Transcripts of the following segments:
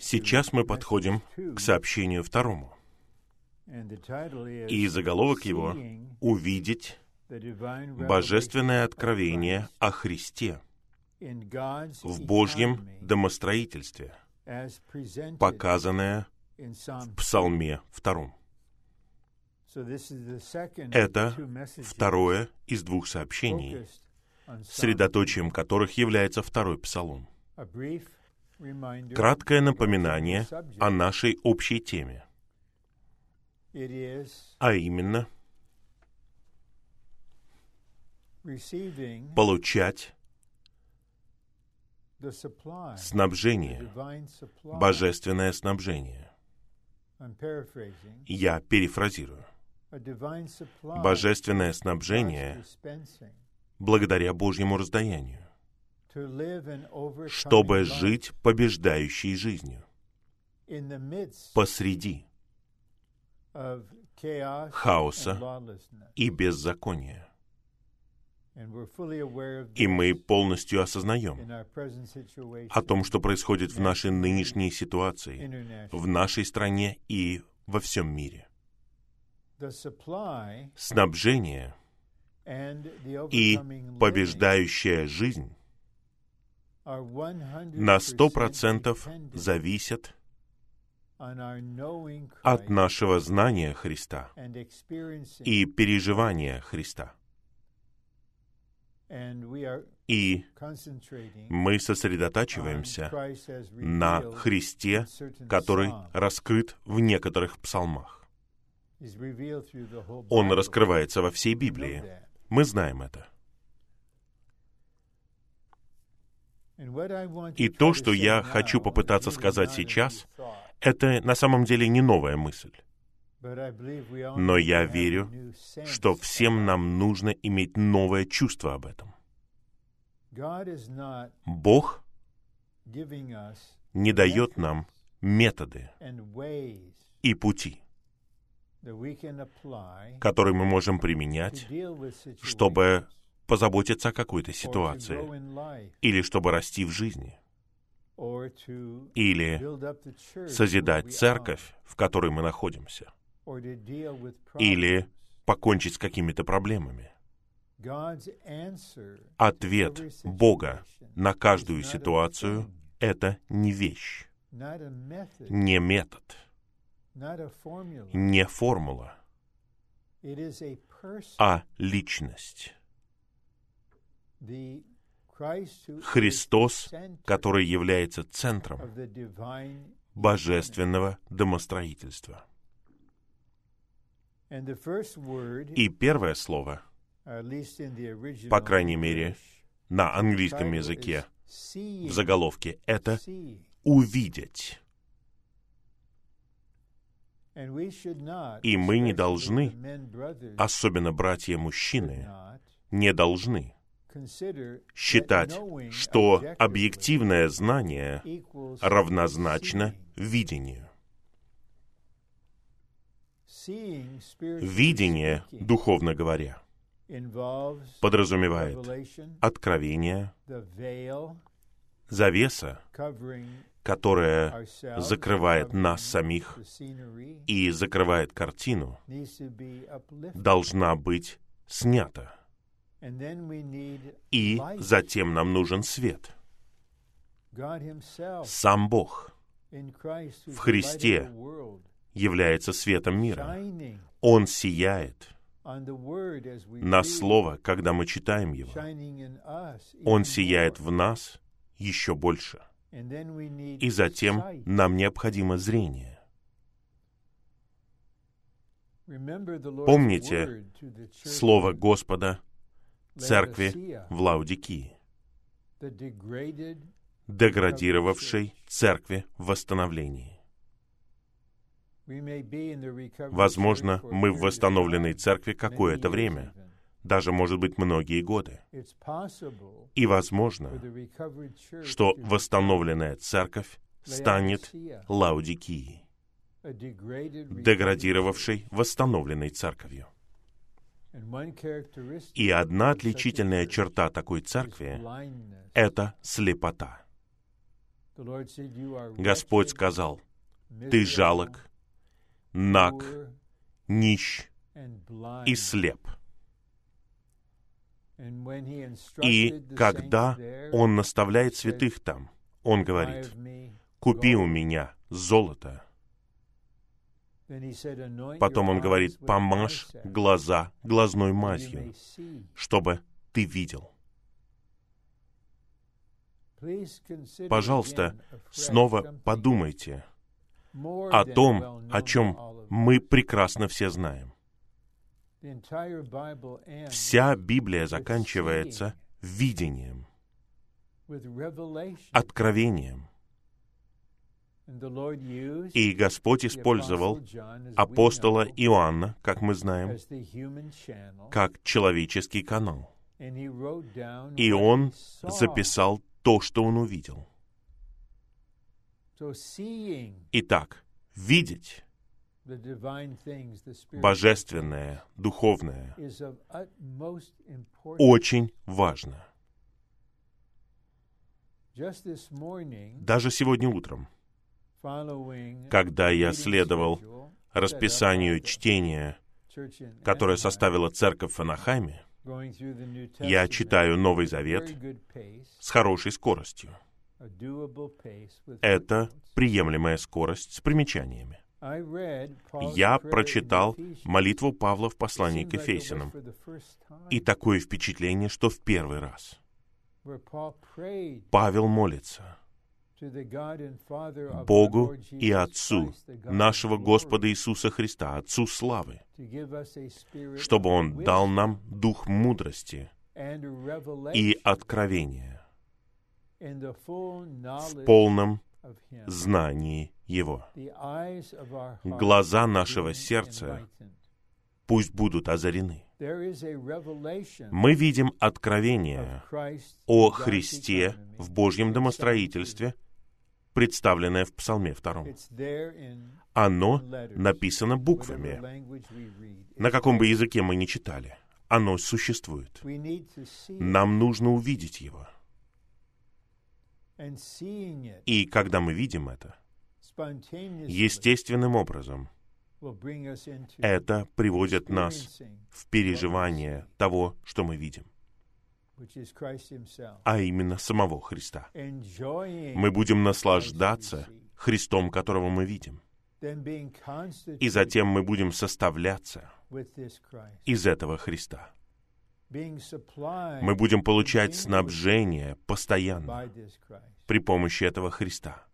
Сейчас мы подходим к сообщению второму. И заголовок его «Увидеть божественное откровение о Христе в Божьем домостроительстве, показанное в Псалме втором». Это второе из двух сообщений, средоточием которых является второй псалом. Краткое напоминание о нашей общей теме, а именно получать снабжение, божественное снабжение. Я перефразирую. Божественное снабжение благодаря Божьему раздаянию чтобы жить побеждающей жизнью посреди хаоса и беззакония. И мы полностью осознаем о том, что происходит в нашей нынешней ситуации, в нашей стране и во всем мире. Снабжение и побеждающая жизнь на сто процентов зависят от нашего знания Христа и переживания Христа. И мы сосредотачиваемся на Христе, который раскрыт в некоторых псалмах. Он раскрывается во всей Библии. Мы знаем это. И то, что я хочу попытаться сказать сейчас, это на самом деле не новая мысль. Но я верю, что всем нам нужно иметь новое чувство об этом. Бог не дает нам методы и пути, которые мы можем применять, чтобы позаботиться о какой-то ситуации, или чтобы расти в жизни, или созидать церковь, в которой мы находимся, или покончить с какими-то проблемами. Ответ Бога на каждую ситуацию — это не вещь, не метод, не формула, а личность. Христос, который является центром божественного домостроительства. И первое слово, по крайней мере, на английском языке, в заголовке, это «увидеть». И мы не должны, особенно братья-мужчины, не должны считать, что объективное знание равнозначно видению. Видение, духовно говоря, подразумевает откровение, завеса, которая закрывает нас самих и закрывает картину, должна быть снята. И затем нам нужен свет. Сам Бог в Христе является светом мира. Он сияет на Слово, когда мы читаем его. Он сияет в нас еще больше. И затем нам необходимо зрение. Помните Слово Господа церкви в Лаудикии, деградировавшей церкви в восстановлении. Возможно, мы в восстановленной церкви какое-то время, даже, может быть, многие годы. И возможно, что восстановленная церковь станет Лаудикией, деградировавшей восстановленной церковью. И одна отличительная черта такой церкви — это слепота. Господь сказал, «Ты жалок, наг, нищ и слеп». И когда Он наставляет святых там, Он говорит, «Купи у меня золото». Потом Он говорит, «Помажь глаза глазной мазью, чтобы ты видел». Пожалуйста, снова подумайте о том, о чем мы прекрасно все знаем. Вся Библия заканчивается видением, откровением. И Господь использовал апостола Иоанна, как мы знаем, как человеческий канал. И он записал то, что он увидел. Итак, видеть божественное, духовное очень важно. Даже сегодня утром, когда я следовал расписанию чтения, которое составила церковь в Анахайме, я читаю Новый Завет с хорошей скоростью. Это приемлемая скорость с примечаниями. Я прочитал молитву Павла в послании к Ефесянам. И такое впечатление, что в первый раз. Павел молится Богу и Отцу нашего Господа Иисуса Христа, Отцу славы, чтобы Он дал нам дух мудрости и откровения в полном знании Его. Глаза нашего сердца пусть будут озарены. Мы видим откровение о Христе в Божьем домостроительстве, представленное в Псалме 2. Оно написано буквами. На каком бы языке мы ни читали, оно существует. Нам нужно увидеть его. И когда мы видим это, естественным образом, это приводит нас в переживание того, что мы видим, а именно самого Христа. Мы будем наслаждаться Христом, которого мы видим. И затем мы будем составляться из этого Христа. Мы будем получать снабжение постоянно при помощи этого Христа.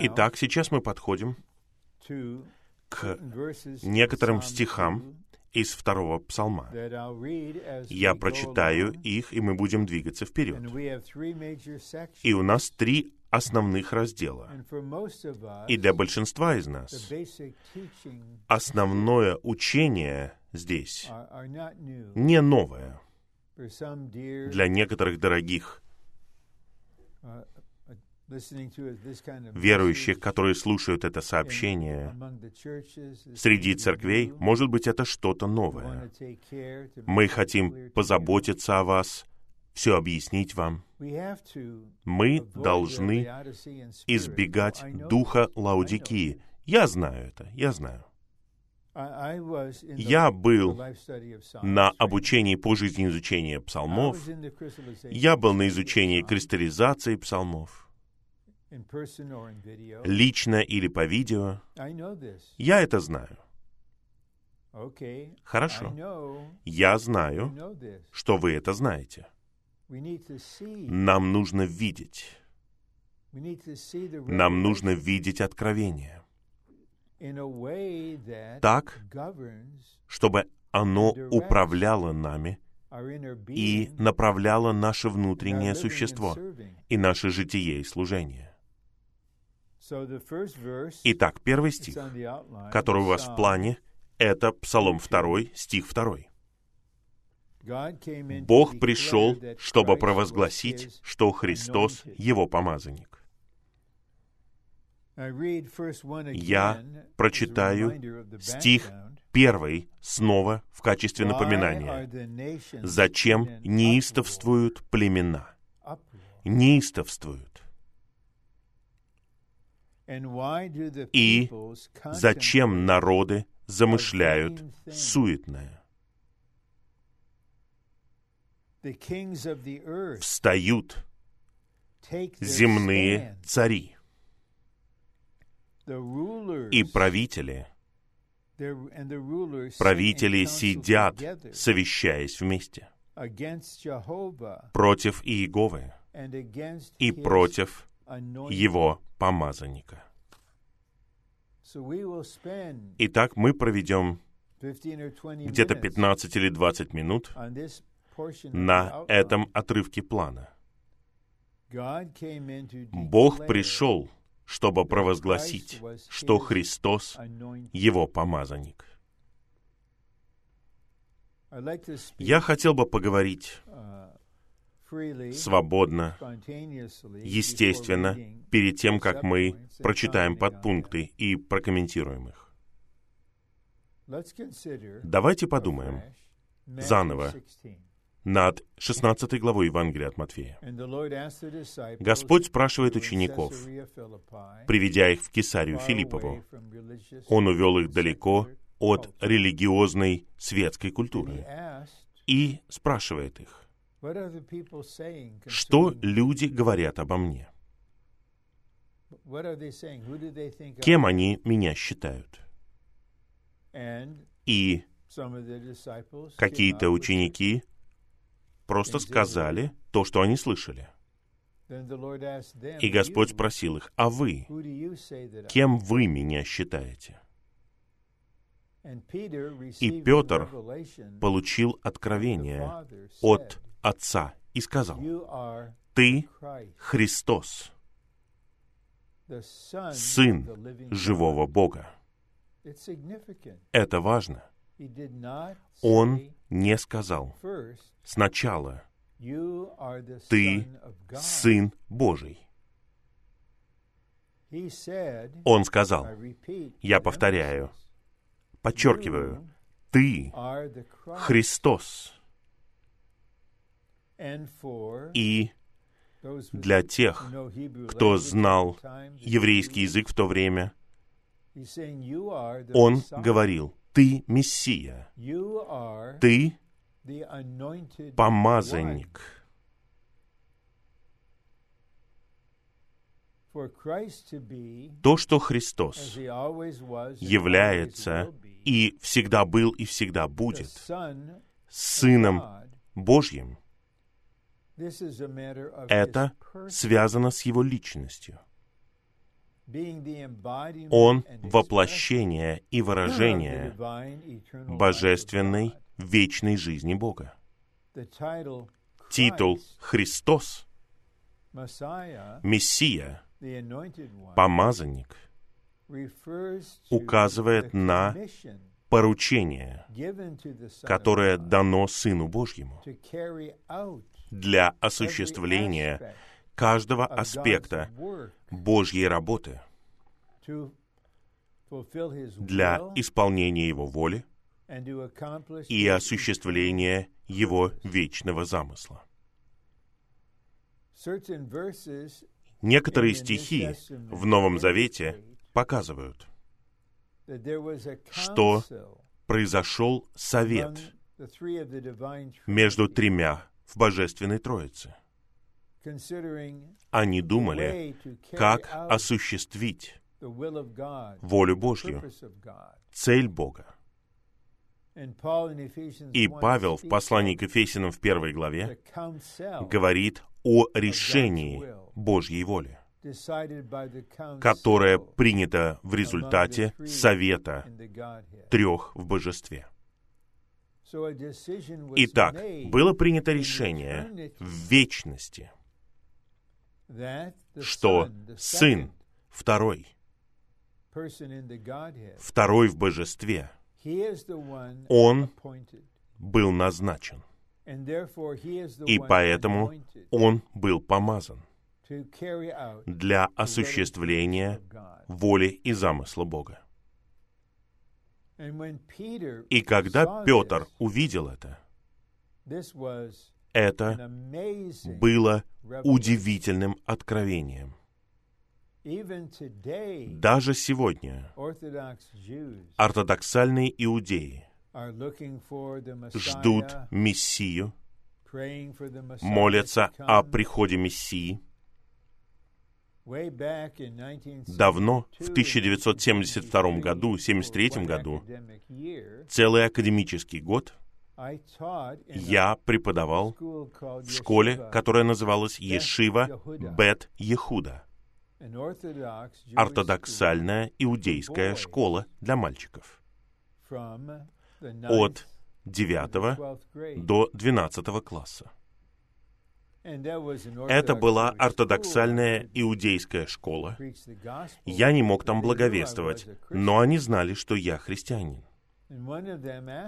Итак, сейчас мы подходим к некоторым стихам из второго псалма. Я прочитаю их, и мы будем двигаться вперед. И у нас три основных раздела. И для большинства из нас основное учение здесь не новое. Для некоторых дорогих верующих, которые слушают это сообщение среди церквей, может быть, это что-то новое. Мы хотим позаботиться о вас, все объяснить вам. Мы должны избегать духа Лаудикии. Я знаю это, я знаю. Я был на обучении по жизнеизучению псалмов. Я был на изучении кристаллизации псалмов лично или по видео. Я это знаю. Хорошо. Я знаю, что вы это знаете. Нам нужно видеть. Нам нужно видеть откровение. Так, чтобы оно управляло нами и направляло наше внутреннее существо и наше житие и служение. Итак, первый стих, который у вас в плане, это Псалом 2, стих 2. Бог пришел, чтобы провозгласить, что Христос — Его помазанник. Я прочитаю стих первый снова в качестве напоминания. «Зачем неистовствуют племена? неистовствуют? И зачем народы замышляют суетное? Встают земные цари и правители. Правители сидят, совещаясь вместе против Иеговы и против его помазанника. Итак, мы проведем где-то 15 или 20 минут на этом отрывке плана. Бог пришел, чтобы провозгласить, что Христос — Его помазанник. Я хотел бы поговорить свободно, естественно, перед тем, как мы прочитаем подпункты и прокомментируем их. Давайте подумаем заново над 16 главой Евангелия от Матфея. Господь спрашивает учеников, приведя их в Кесарию Филиппову. Он увел их далеко от религиозной светской культуры и спрашивает их, что люди говорят обо мне? Кем они меня считают? И какие-то ученики просто сказали то, что они слышали. И Господь спросил их, а вы, кем вы меня считаете? И Петр получил откровение от Отца и сказал, «Ты Христос, Сын живого Бога». Это важно. Он не сказал сначала, «Ты Сын Божий». Он сказал, я повторяю, подчеркиваю, «Ты Христос». И для тех, кто знал еврейский язык в то время, он говорил, «Ты Мессия, ты помазанник». То, что Христос является и всегда был и всегда будет Сыном Божьим, это связано с Его личностью. Он — воплощение и выражение божественной вечной жизни Бога. Титул «Христос», «Мессия», «Помазанник» указывает на поручение, которое дано Сыну Божьему для осуществления каждого аспекта Божьей работы для исполнения Его воли и осуществления Его вечного замысла. Некоторые стихи в Новом Завете показывают, что произошел совет между тремя в Божественной Троице. Они думали, как осуществить волю Божью, цель Бога. И Павел в послании к Ефесиным в первой главе говорит о решении Божьей воли, которое принято в результате совета трех в божестве. Итак, было принято решение в вечности, что Сын, второй, второй в божестве, Он был назначен. И поэтому Он был помазан для осуществления воли и замысла Бога. И когда Петр увидел это, Это было удивительным откровением. Даже сегодня ортодоксальные иудеи ждут Мессию, молятся о приходе Мессии. Давно, в 1972 году, 1973 году, целый академический год, я преподавал в школе, которая называлась Ешива Бет Ехуда, ортодоксальная иудейская школа для мальчиков. от 9 до 12 класса. Это была ортодоксальная иудейская школа. Я не мог там благовествовать, но они знали, что я христианин.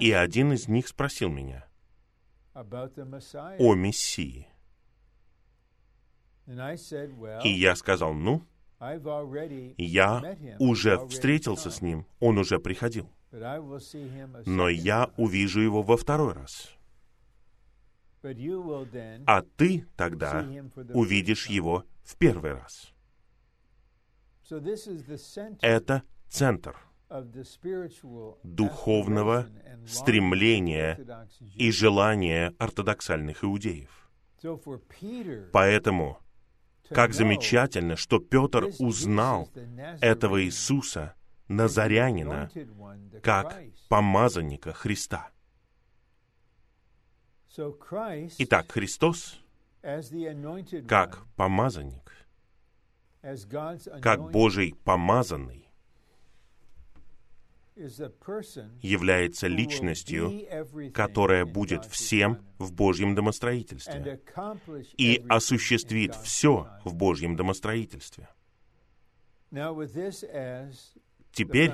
И один из них спросил меня о Мессии. И я сказал, ну, я уже встретился с ним, он уже приходил. Но я увижу его во второй раз. А ты тогда увидишь его в первый раз. Это центр духовного стремления и желания ортодоксальных иудеев. Поэтому, как замечательно, что Петр узнал этого Иисуса, Назарянина, как помазанника Христа. Итак, Христос, как помазанник, как Божий помазанный, является личностью, которая будет всем в Божьем домостроительстве и осуществит все в Божьем домостроительстве. Теперь,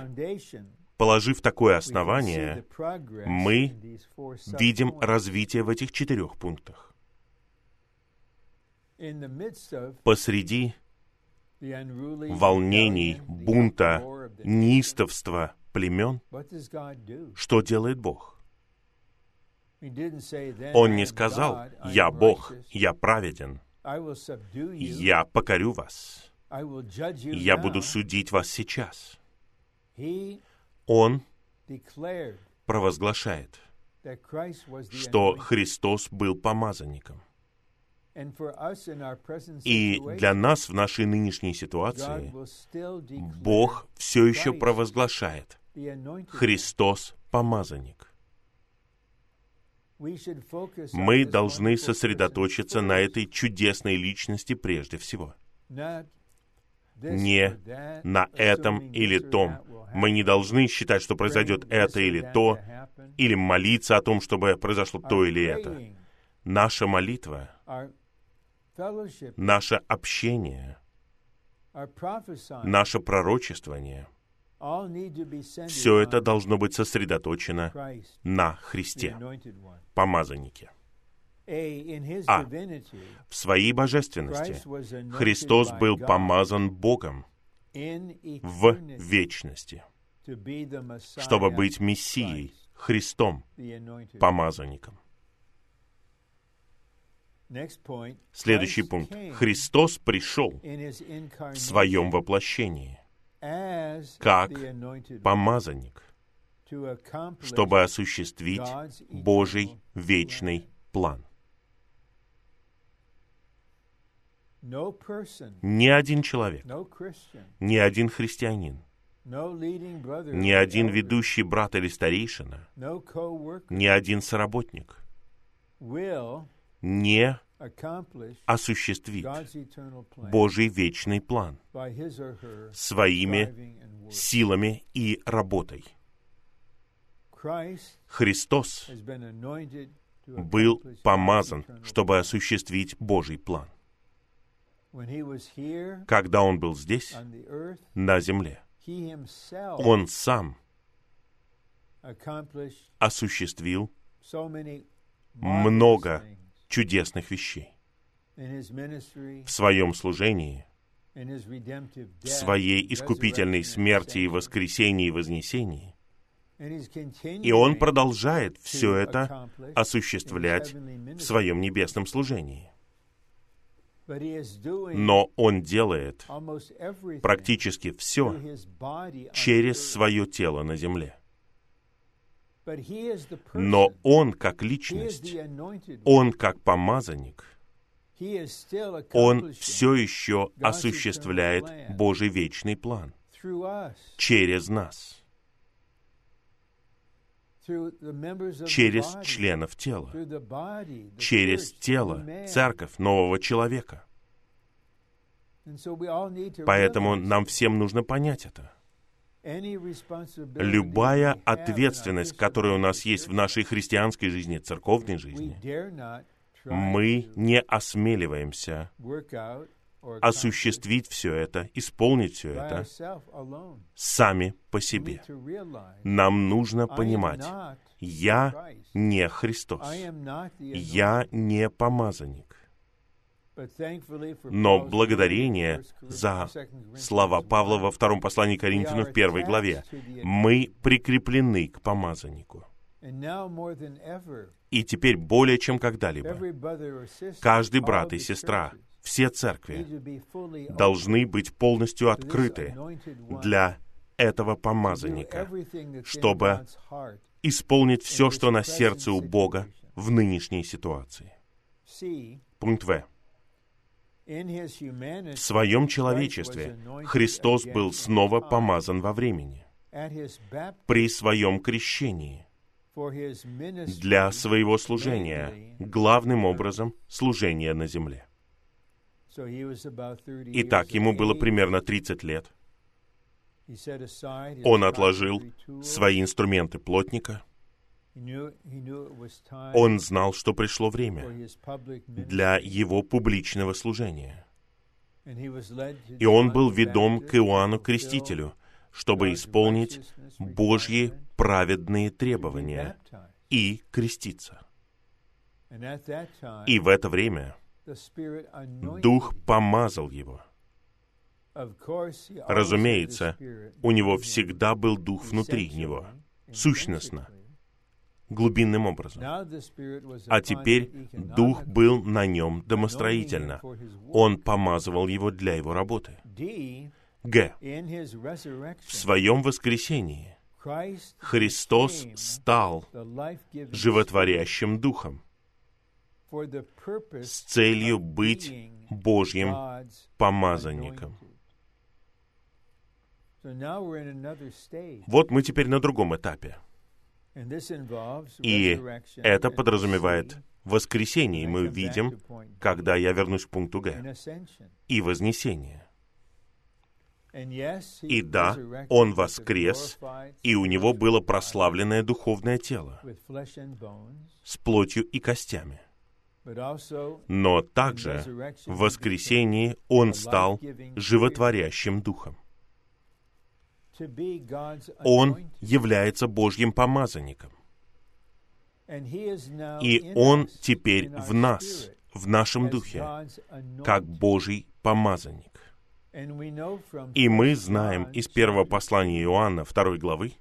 положив такое основание, мы видим развитие в этих четырех пунктах. Посреди волнений, бунта, неистовства племен, что делает Бог? Он не сказал, «Я Бог, я праведен, я покорю вас, я буду судить вас сейчас». Он провозглашает, что Христос был помазанником. И для нас в нашей нынешней ситуации Бог все еще провозглашает Христос помазанник. Мы должны сосредоточиться на этой чудесной личности прежде всего. Не на этом или том. Мы не должны считать, что произойдет это или то, или молиться о том, чтобы произошло то или это. Наша молитва наше общение, наше пророчествование, все это должно быть сосредоточено на Христе, помазаннике. А. В своей божественности Христос был помазан Богом в вечности, чтобы быть Мессией, Христом, помазанником. Следующий пункт. Христос пришел в своем воплощении как помазанник, чтобы осуществить Божий вечный план. Ни один человек, ни один христианин, ни один ведущий брат или старейшина, ни один соработник. Не осуществит Божий вечный план своими силами и работой. Христос был помазан, чтобы осуществить Божий план. Когда Он был здесь, на земле, Он сам осуществил много чудесных вещей. В своем служении, в своей искупительной смерти и воскресении и вознесении, И Он продолжает все это осуществлять в Своем небесном служении. Но Он делает практически все через свое тело на земле. Но Он как личность, Он как помазанник, Он все еще осуществляет Божий вечный план через нас, через членов тела, через тело, церковь нового человека. Поэтому нам всем нужно понять это. Любая ответственность, которая у нас есть в нашей христианской жизни, церковной жизни, мы не осмеливаемся осуществить все это, исполнить все это сами по себе. Нам нужно понимать, я не Христос, я не помазанник. Но благодарение за слова Павла во втором послании Коринфяну в первой главе, мы прикреплены к помазаннику. И теперь более чем когда-либо. каждый брат и сестра, все церкви должны быть полностью открыты для этого помазанника, чтобы исполнить все, что на сердце у Бога в нынешней ситуации. Пункт В. В своем человечестве Христос был снова помазан во времени. При своем крещении для своего служения, главным образом служения на земле. Итак, ему было примерно 30 лет. Он отложил свои инструменты плотника — он знал, что пришло время для его публичного служения. И он был ведом к Иоанну Крестителю, чтобы исполнить Божьи праведные требования и креститься. И в это время Дух помазал его. Разумеется, у него всегда был Дух внутри него, сущностно, глубинным образом. А теперь Дух был на нем домостроительно. Он помазывал его для его работы. Г. В своем воскресении Христос стал животворящим Духом с целью быть Божьим помазанником. Вот мы теперь на другом этапе. И это подразумевает воскресение, и мы видим, когда я вернусь к пункту Г, и вознесение. И да, он воскрес, и у него было прославленное духовное тело с плотью и костями. Но также в воскресении он стал животворящим духом. Он является Божьим помазанником. И Он теперь в нас, в нашем духе, как Божий помазанник. И мы знаем из первого послания Иоанна, второй главы,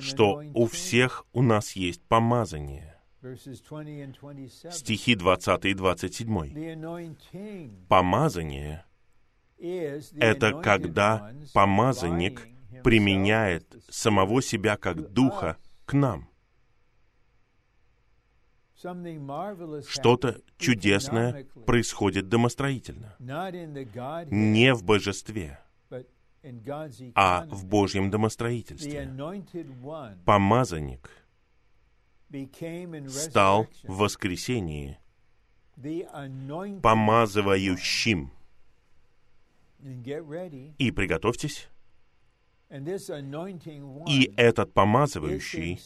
что у всех у нас есть помазание. Стихи 20 и 27. Помазание это когда помазанник применяет самого себя как духа к нам. Что-то чудесное происходит домостроительно. Не в божестве, а в Божьем домостроительстве. Помазанник стал в воскресении помазывающим. И приготовьтесь. И этот помазывающий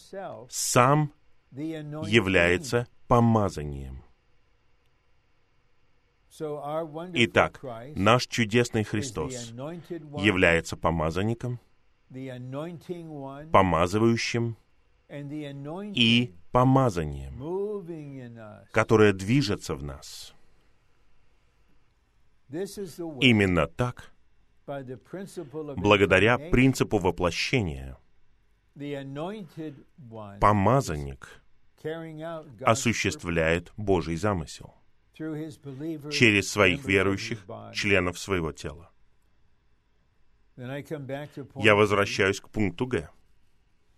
сам является помазанием. Итак, наш чудесный Христос является помазанником, помазывающим и помазанием, которое движется в нас. Именно так, благодаря принципу воплощения, Помазанник осуществляет Божий замысел через своих верующих, членов своего тела. Я возвращаюсь к пункту Г.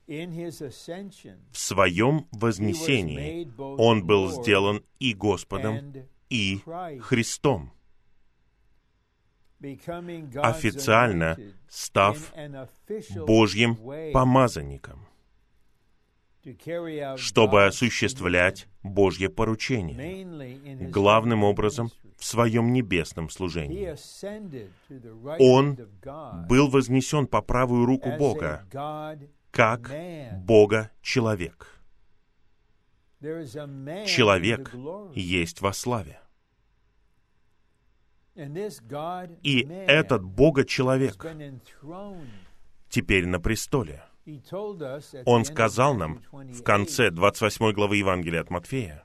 В своем вознесении Он был сделан и Господом, и Христом, официально став Божьим помазанником, чтобы осуществлять Божье поручение, главным образом в своем небесном служении. Он был вознесен по правую руку Бога, как Бога-человек. Человек есть во славе. И этот Бога-человек теперь на престоле. Он сказал нам в конце 28 главы Евангелия от Матфея,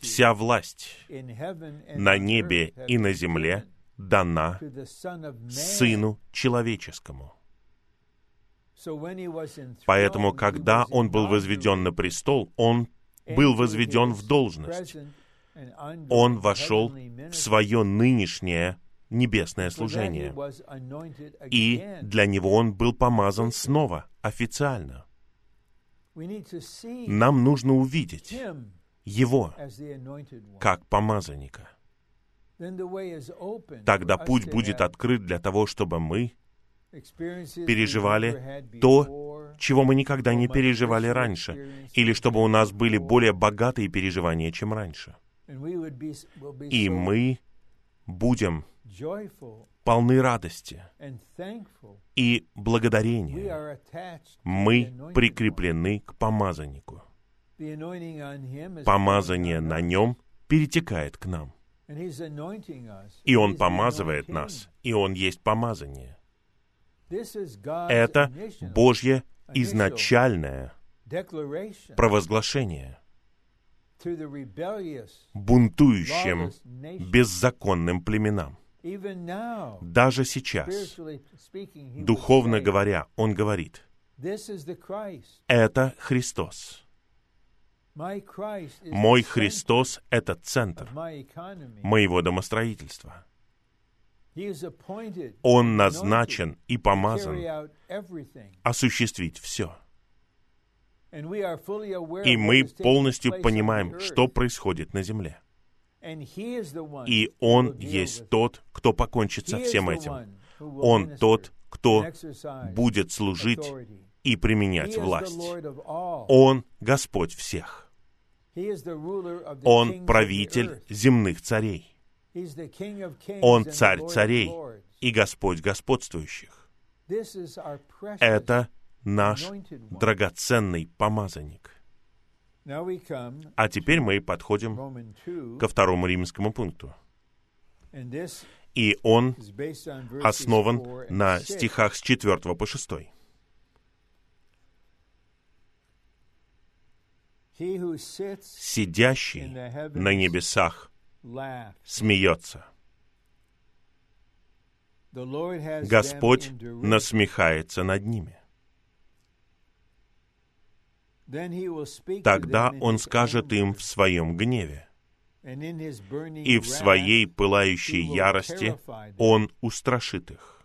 «Вся власть на небе и на земле дана Сыну Человеческому». Поэтому, когда он был возведен на престол, он был возведен в должность. Он вошел в свое нынешнее небесное служение. И для него он был помазан снова, официально. Нам нужно увидеть его как помазанника. Тогда путь будет открыт для того, чтобы мы переживали то, чего мы никогда не переживали раньше, или чтобы у нас были более богатые переживания, чем раньше. И мы будем полны радости и благодарения. Мы прикреплены к помазаннику. Помазание на нем перетекает к нам. И Он помазывает нас, и Он есть помазание. Это Божье изначальное провозглашение бунтующим, беззаконным племенам. Даже сейчас, духовно говоря, он говорит, это Христос. Мой Христос — это центр моего домостроительства. Он назначен и помазан осуществить все. И мы полностью понимаем, что происходит на земле. И Он есть тот, кто покончит со всем этим. Он тот, кто будет служить и применять власть. Он Господь всех. Он правитель земных царей. Он царь царей и Господь господствующих. Это наш драгоценный помазанник. А теперь мы подходим ко второму римскому пункту. И он основан на стихах с 4 по 6. Сидящий на небесах смеется. Господь насмехается над ними. Тогда Он скажет им в своем гневе, и в своей пылающей ярости Он устрашит их.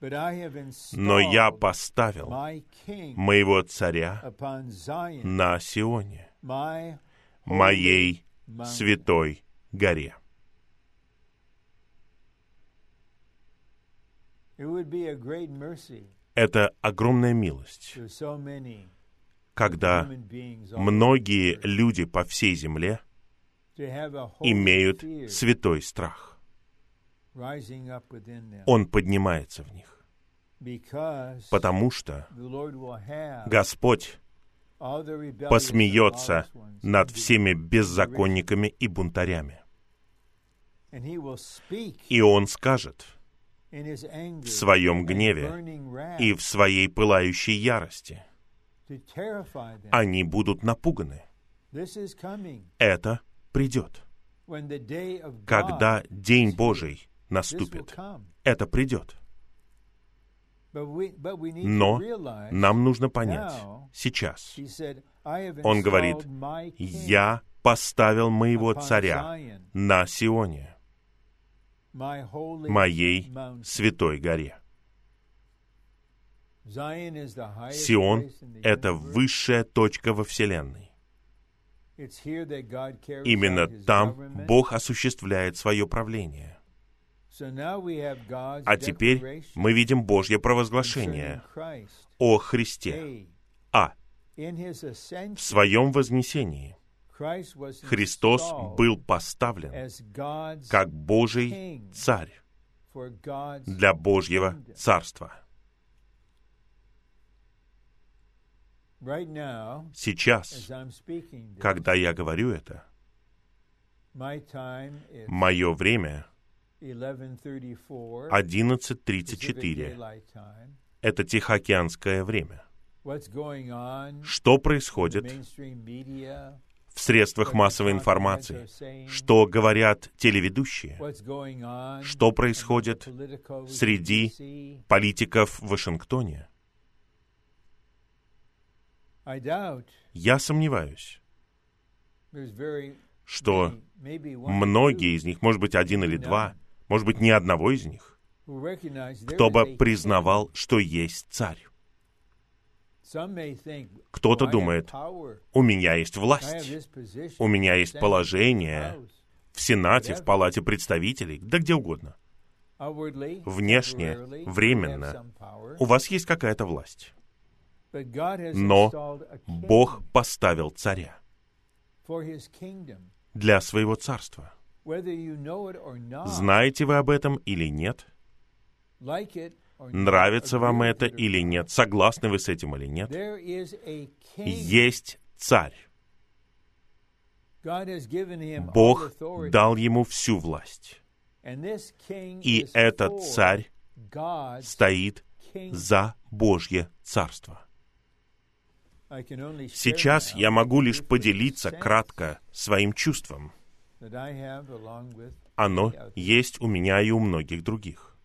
Но я поставил моего царя на Сионе, моей святой горе. Это огромная милость, когда многие люди по всей земле имеют святой страх. Он поднимается в них, потому что Господь посмеется над всеми беззаконниками и бунтарями. И Он скажет в своем гневе и в своей пылающей ярости — они будут напуганы. Это придет. Когда День Божий наступит, это придет. Но нам нужно понять сейчас. Он говорит, «Я поставил моего царя на Сионе, моей святой горе». Сион — это высшая точка во Вселенной. Именно там Бог осуществляет свое правление. А теперь мы видим Божье провозглашение о Христе. А. В своем вознесении Христос был поставлен как Божий Царь для Божьего Царства. Сейчас, когда я говорю это, мое время 11.34. Это Тихоокеанское время. Что происходит в средствах массовой информации? Что говорят телеведущие? Что происходит среди политиков в Вашингтоне? Я сомневаюсь, что многие из них, может быть, один или два, может быть, ни одного из них, кто бы признавал, что есть царь. Кто-то думает, у меня есть власть, у меня есть положение в Сенате, в Палате представителей, да где угодно. Внешне, временно, у вас есть какая-то власть. Но Бог поставил царя для своего царства. Знаете вы об этом или нет? Нравится вам это или нет? Согласны вы с этим или нет? Есть царь. Бог дал ему всю власть. И этот царь стоит за Божье Царство. Сейчас я могу лишь поделиться кратко своим чувством. Оно есть у меня и у многих других.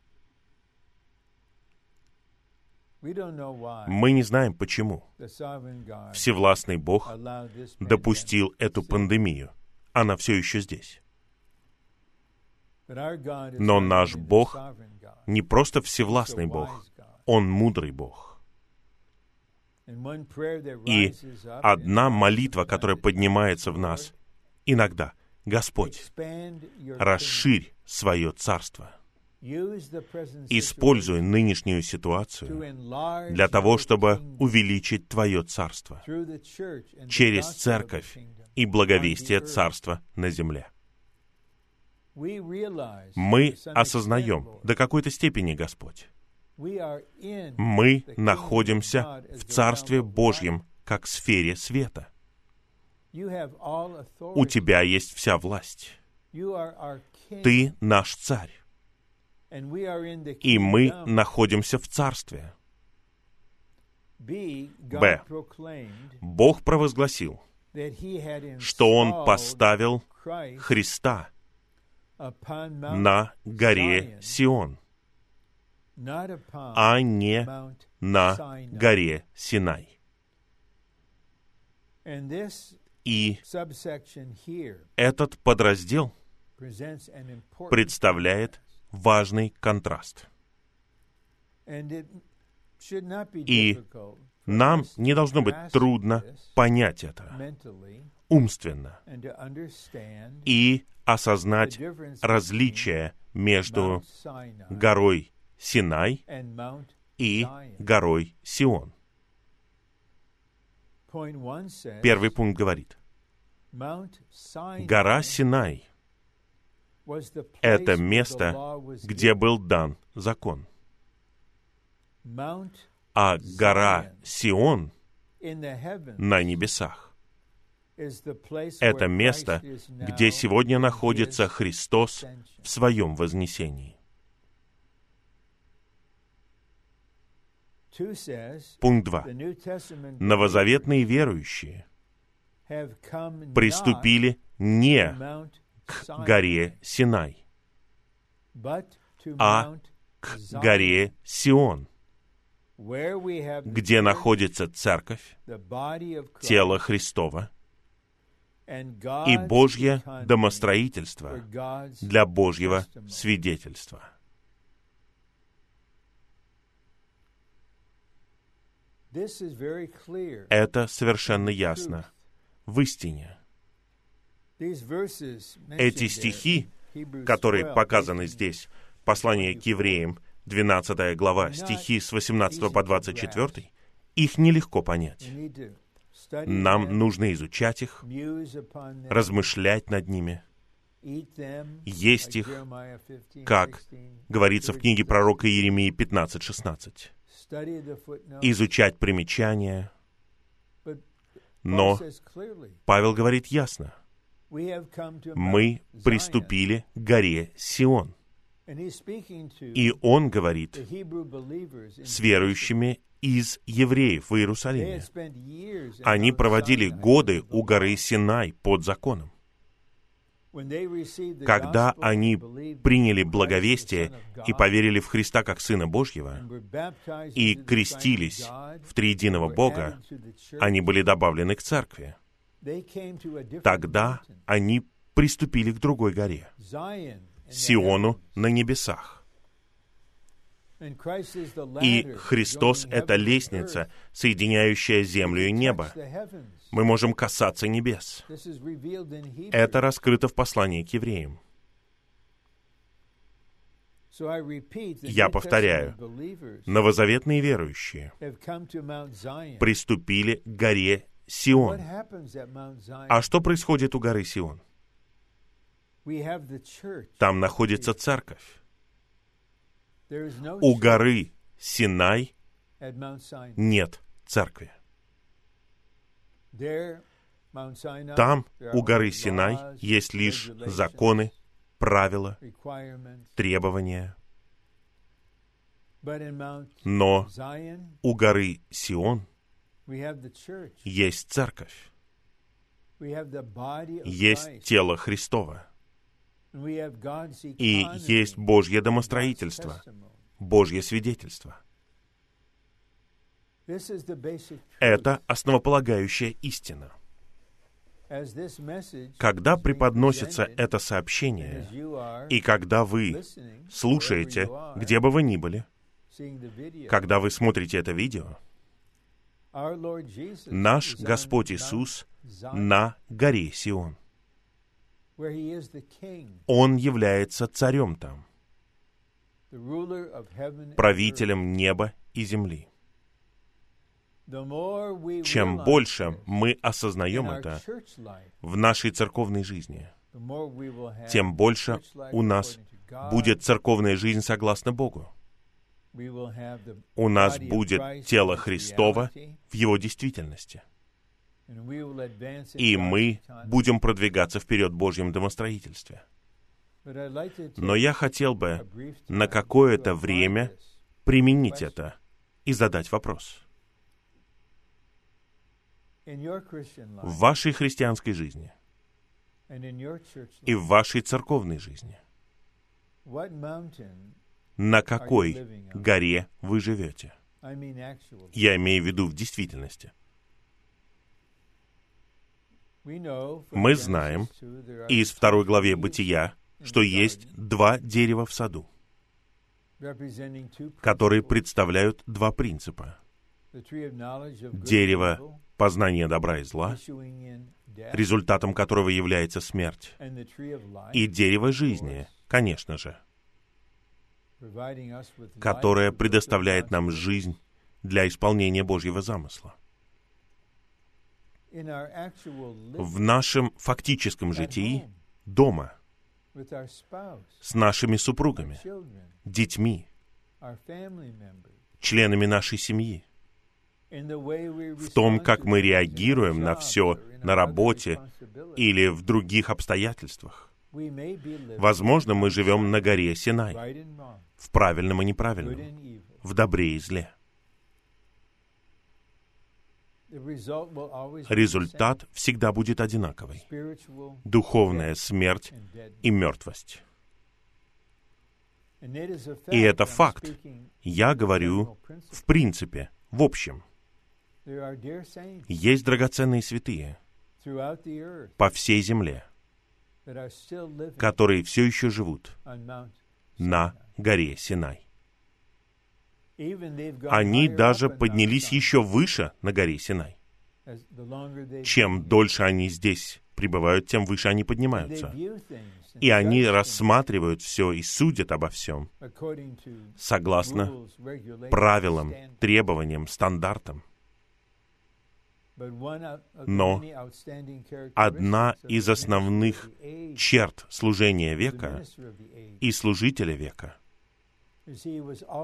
Мы не знаем, почему Всевластный Бог допустил эту пандемию. Она все еще здесь. Но наш Бог не просто всевластный Бог, Он мудрый Бог. И одна молитва, которая поднимается в нас, иногда, Господь, расширь свое царство. Используй нынешнюю ситуацию для того, чтобы увеличить Твое царство через церковь и благовестие царства на земле. Мы осознаем до какой-то степени, Господь, мы находимся в Царстве Божьем, как сфере света. У тебя есть вся власть. Ты наш царь. И мы находимся в Царстве. Б. Бог провозгласил, что Он поставил Христа на горе Сион а не на горе Синай. И этот подраздел представляет важный контраст. И нам не должно быть трудно понять это умственно и осознать различие между горой Синай и горой Сион. Первый пункт говорит, гора Синай — это место, где был дан закон. А гора Сион на небесах — это место, где сегодня находится Христос в своем вознесении. Пункт 2. Новозаветные верующие приступили не к горе Синай, а к горе Сион, где находится церковь, тело Христова, и Божье домостроительство для Божьего свидетельства. Это совершенно ясно. В истине. Эти стихи, которые показаны здесь, послание к евреям, 12 глава, стихи с 18 по 24, их нелегко понять. Нам нужно изучать их, размышлять над ними, есть их, как говорится в книге пророка Иеремии 15.16, изучать примечания. Но Павел говорит ясно, мы приступили к горе Сион. И он говорит с верующими из евреев в Иерусалиме. Они проводили годы у горы Синай под законом. Когда они приняли благовестие и поверили в Христа как Сына Божьего и крестились в триединого Бога, они были добавлены к церкви. Тогда они приступили к другой горе, Сиону на небесах. И Христос — это лестница, соединяющая землю и небо. Мы можем касаться небес. Это раскрыто в послании к евреям. Я повторяю, новозаветные верующие приступили к горе Сион. А что происходит у горы Сион? Там находится церковь. У горы Синай нет церкви. Там, у горы Синай, есть лишь законы, правила, требования. Но у горы Сион есть церковь, есть тело Христова и есть Божье домостроительство, Божье свидетельство. Это основополагающая истина. Когда преподносится это сообщение, и когда вы слушаете, где бы вы ни были, когда вы смотрите это видео, наш Господь Иисус на горе Сион. Он является царем там, правителем неба и земли. Чем больше мы осознаем это в нашей церковной жизни, тем больше у нас будет церковная жизнь согласно Богу. У нас будет тело Христова в его действительности и мы будем продвигаться вперед в Божьем домостроительстве. Но я хотел бы на какое-то время применить это и задать вопрос. В вашей христианской жизни и в вашей церковной жизни на какой горе вы живете? Я имею в виду в действительности. Мы знаем из второй главе Бытия, что есть два дерева в саду, которые представляют два принципа. Дерево познания добра и зла, результатом которого является смерть, и дерево жизни, конечно же, которое предоставляет нам жизнь для исполнения Божьего замысла в нашем фактическом житии дома, с нашими супругами, детьми, членами нашей семьи, в том, как мы реагируем на все на работе или в других обстоятельствах. Возможно, мы живем на горе Синай, в правильном и неправильном, в добре и зле. Результат всегда будет одинаковый. Духовная смерть и мертвость. И это факт. Я говорю в принципе, в общем. Есть драгоценные святые по всей земле, которые все еще живут на горе Синай. Они даже поднялись еще выше на горе Синай. Чем дольше они здесь пребывают, тем выше они поднимаются. И они рассматривают все и судят обо всем согласно правилам, требованиям, стандартам. Но одна из основных черт служения века и служителя века —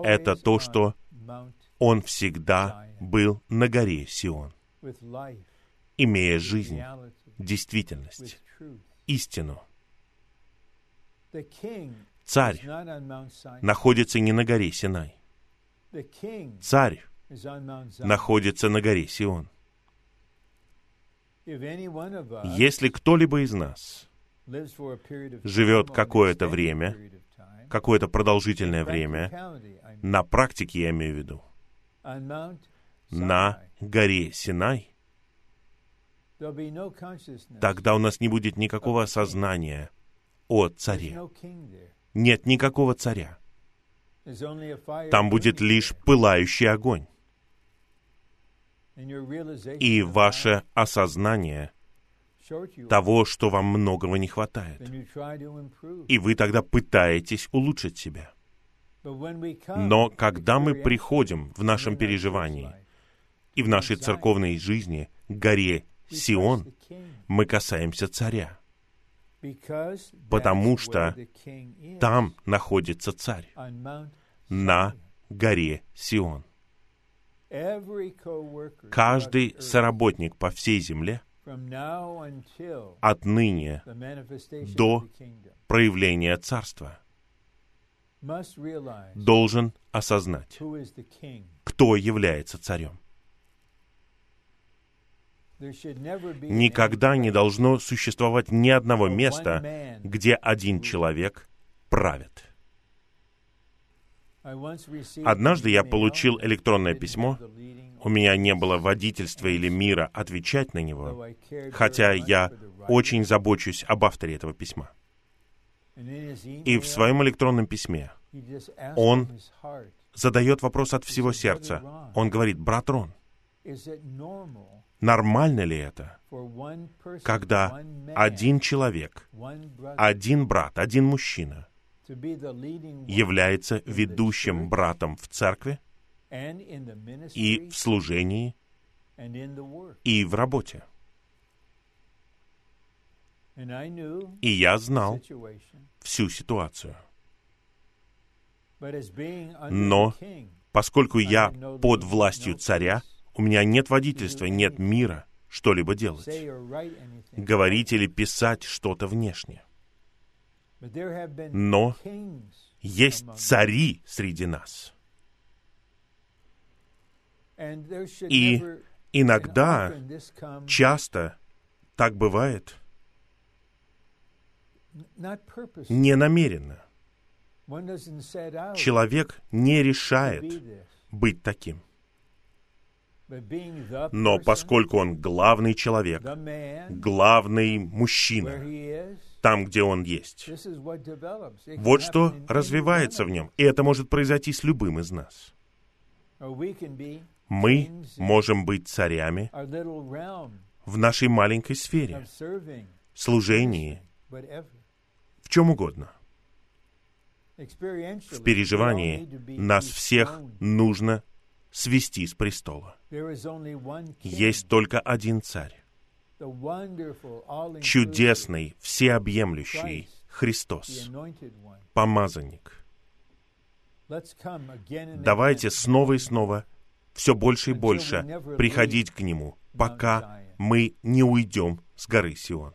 это то, что он всегда был на горе Сион, имея жизнь, действительность, истину. Царь находится не на горе Синай. Царь находится на горе Сион. Если кто-либо из нас живет какое-то время, какое-то продолжительное время, на практике я имею в виду, на горе Синай, тогда у нас не будет никакого осознания о царе. Нет никакого царя. Там будет лишь пылающий огонь. И ваше осознание того, что вам многого не хватает. И вы тогда пытаетесь улучшить себя. Но когда мы приходим в нашем переживании и в нашей церковной жизни к горе Сион, мы касаемся царя, потому что там находится царь, на горе Сион. Каждый соработник по всей земле отныне до проявления Царства должен осознать, кто является царем. Никогда не должно существовать ни одного места, где один человек правит. Однажды я получил электронное письмо, у меня не было водительства или мира отвечать на него, хотя я очень забочусь об авторе этого письма. И в своем электронном письме он задает вопрос от всего сердца. Он говорит, брат Рон, нормально ли это, когда один человек, один брат, один мужчина является ведущим братом в церкви и в служении и в работе. И я знал всю ситуацию. Но поскольку я под властью царя, у меня нет водительства, нет мира что-либо делать. Говорить или писать что-то внешне. Но есть цари среди нас. И иногда, часто так бывает, не намеренно. Человек не решает быть таким. Но поскольку он главный человек, главный мужчина, там, где он есть, вот что развивается в нем. И это может произойти с любым из нас. Мы можем быть царями в нашей маленькой сфере, служении, в чем угодно. В переживании нас всех нужно свести с престола. Есть только один царь. Чудесный, всеобъемлющий Христос, помазанник. Давайте снова и снова, все больше и больше приходить к Нему, пока мы не уйдем с горы Сион.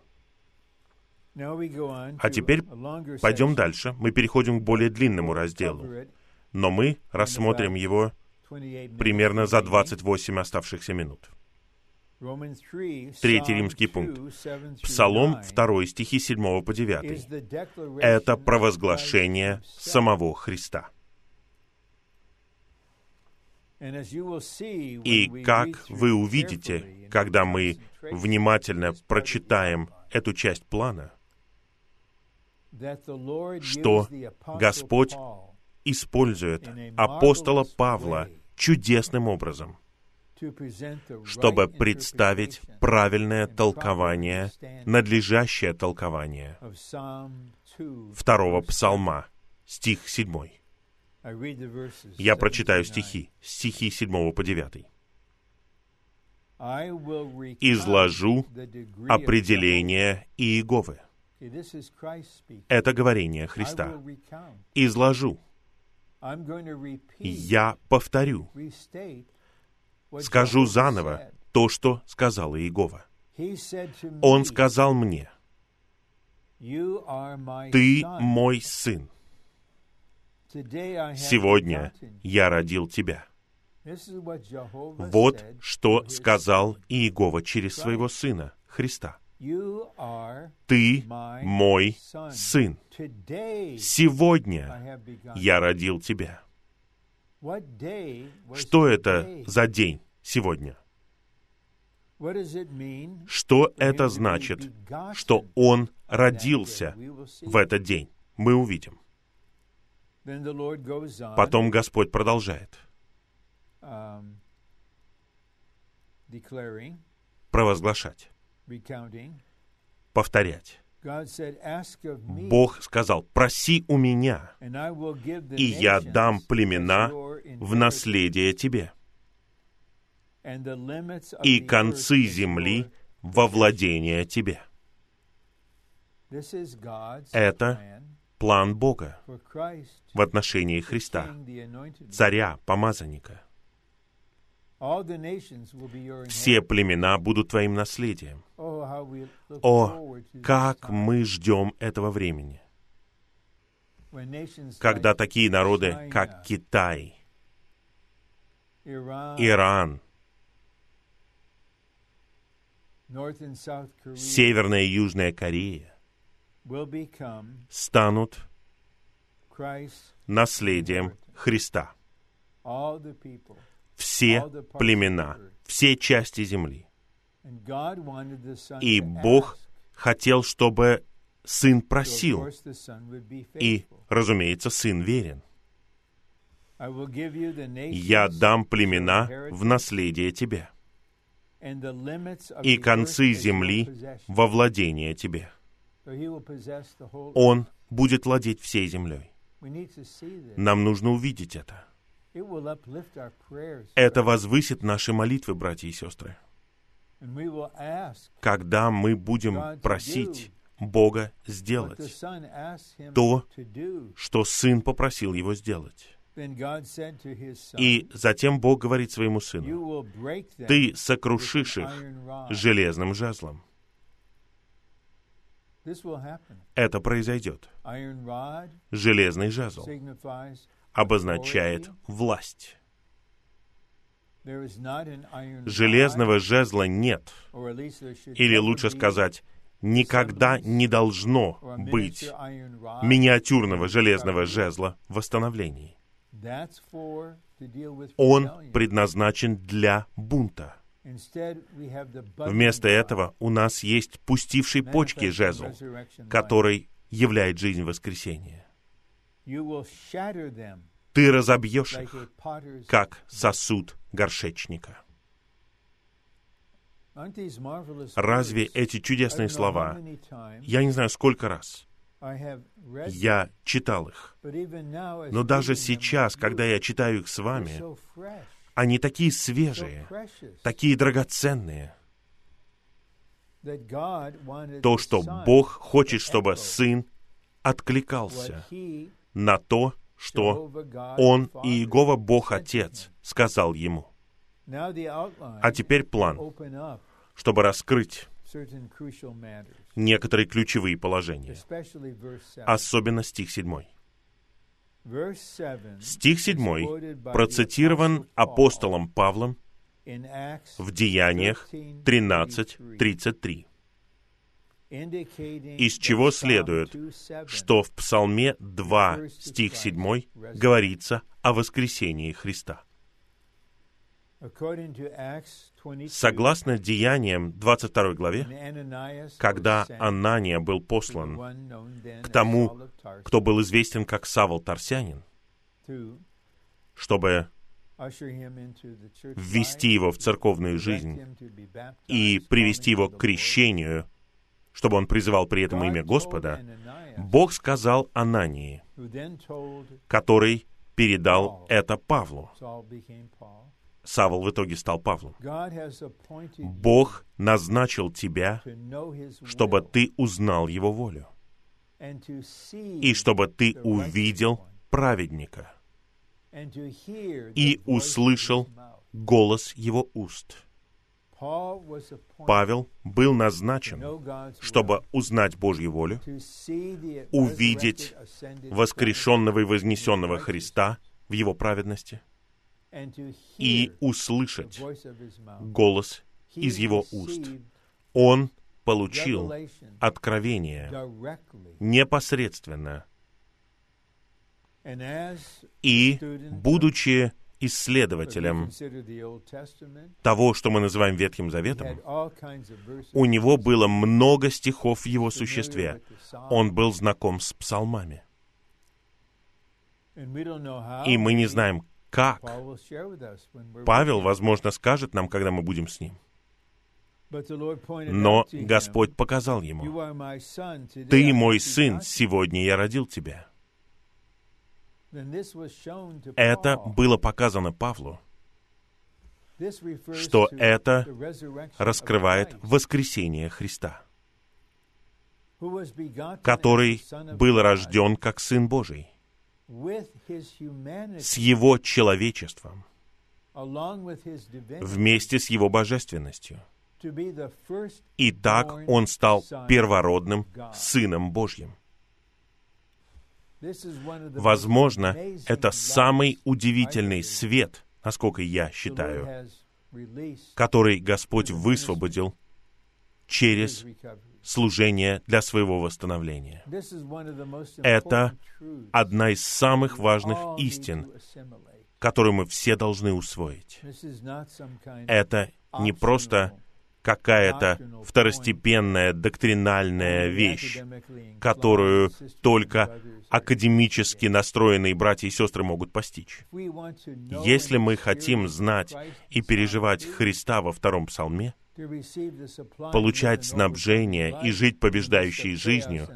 А теперь пойдем дальше. Мы переходим к более длинному разделу. Но мы рассмотрим его примерно за 28 оставшихся минут. Третий римский пункт. Псалом 2 стихи 7 по 9. Это провозглашение самого Христа. И как вы увидите, когда мы внимательно прочитаем эту часть плана, что Господь использует апостола Павла чудесным образом, чтобы представить правильное толкование, надлежащее толкование второго псалма, стих 7. Я прочитаю стихи, стихи 7 по 9. «Изложу определение Иеговы». Это говорение Христа. «Изложу». Я повторю. Скажу заново то, что сказал Иегова. Он сказал мне, «Ты мой сын. Сегодня я родил тебя». Вот что сказал Иегова через своего сына, Христа. Ты мой сын. Сегодня я родил тебя. Что это за день сегодня? Что это значит, что Он родился в этот день? Мы увидим. Потом Господь продолжает провозглашать, повторять. Бог сказал, проси у меня, и я дам племена в наследие тебе, и концы земли во владение тебе. Это план Бога в отношении Христа, царя, помазанника. Все племена будут твоим наследием. О, как мы ждем этого времени, когда такие народы, как Китай, Иран, Северная и Южная Корея станут наследием Христа. Все племена, все части земли. И Бог хотел, чтобы сын просил. И, разумеется, сын верен. Я дам племена в наследие тебе, и концы земли во владение тебе. Он будет владеть всей землей. Нам нужно увидеть это. Это возвысит наши молитвы, братья и сестры. Когда мы будем просить Бога сделать то, что Сын попросил Его сделать. И затем Бог говорит своему сыну, «Ты сокрушишь их железным жезлом». Это произойдет. Железный жезл обозначает власть. Железного жезла нет, или лучше сказать, никогда не должно быть миниатюрного железного жезла в восстановлении. Он предназначен для бунта. Вместо этого у нас есть пустивший почки жезл, который являет жизнь воскресения. Ты разобьешь их, как сосуд горшечника. Разве эти чудесные слова, я не знаю сколько раз, я читал их, но даже сейчас, когда я читаю их с вами, они такие свежие, такие драгоценные. То, что Бог хочет, чтобы Сын откликался на то, что Он и Иегова Бог Отец сказал ему. А теперь план, чтобы раскрыть некоторые ключевые положения, особенно стих 7. Стих 7 процитирован апостолом Павлом в Деяниях 13.33, из чего следует, что в Псалме 2, стих 7 говорится о воскресении Христа. Согласно Деяниям 22 главе, когда Анания был послан к тому, кто был известен как Савол Тарсянин, чтобы ввести его в церковную жизнь и привести его к крещению, чтобы он призывал при этом имя Господа, Бог сказал Анании, который передал это Павлу. Савол в итоге стал Павлом. Бог назначил тебя, чтобы ты узнал Его волю, и чтобы ты увидел праведника и услышал голос Его уст. Павел был назначен, чтобы узнать Божью волю, увидеть воскрешенного и вознесенного Христа в Его праведности — и услышать голос из его уст. Он получил откровение непосредственно. И, будучи исследователем того, что мы называем Ветхим Заветом, у него было много стихов в его существе. Он был знаком с псалмами. И мы не знаем, как? Павел, возможно, скажет нам, когда мы будем с ним. Но Господь показал ему, «Ты мой сын, сегодня я родил тебя». Это было показано Павлу, что это раскрывает воскресение Христа, который был рожден как Сын Божий с его человечеством, вместе с его божественностью. И так он стал первородным Сыном Божьим. Возможно, это самый удивительный свет, насколько я считаю, который Господь высвободил через служение для своего восстановления. Это одна из самых важных истин, которую мы все должны усвоить. Это не просто какая-то второстепенная доктринальная вещь, которую только академически настроенные братья и сестры могут постичь. Если мы хотим знать и переживать Христа во втором псалме, получать снабжение и жить побеждающей жизнью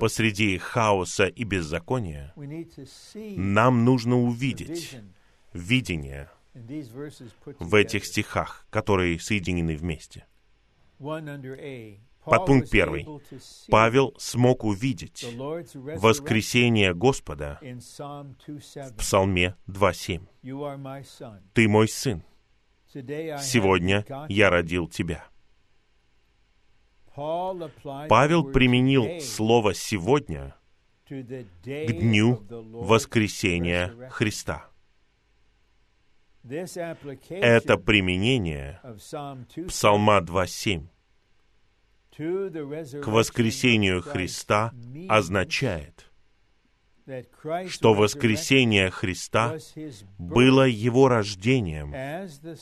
посреди хаоса и беззакония, нам нужно увидеть видение в этих стихах, которые соединены вместе. Подпункт первый. Павел смог увидеть воскресение Господа в Псалме 2.7. «Ты мой сын, сегодня я родил тебя». Павел применил слово «сегодня» к дню воскресения Христа. Это применение Псалма 2.7 к воскресению Христа означает, что воскресение Христа было Его рождением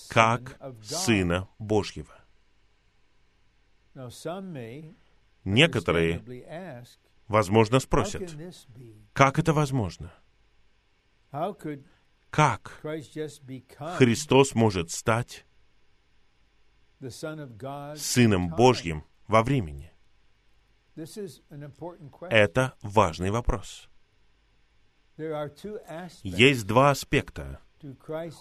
как Сына Божьего. Некоторые, возможно, спросят, как это возможно? Как Христос может стать Сыном Божьим во времени? Это важный вопрос. Есть два аспекта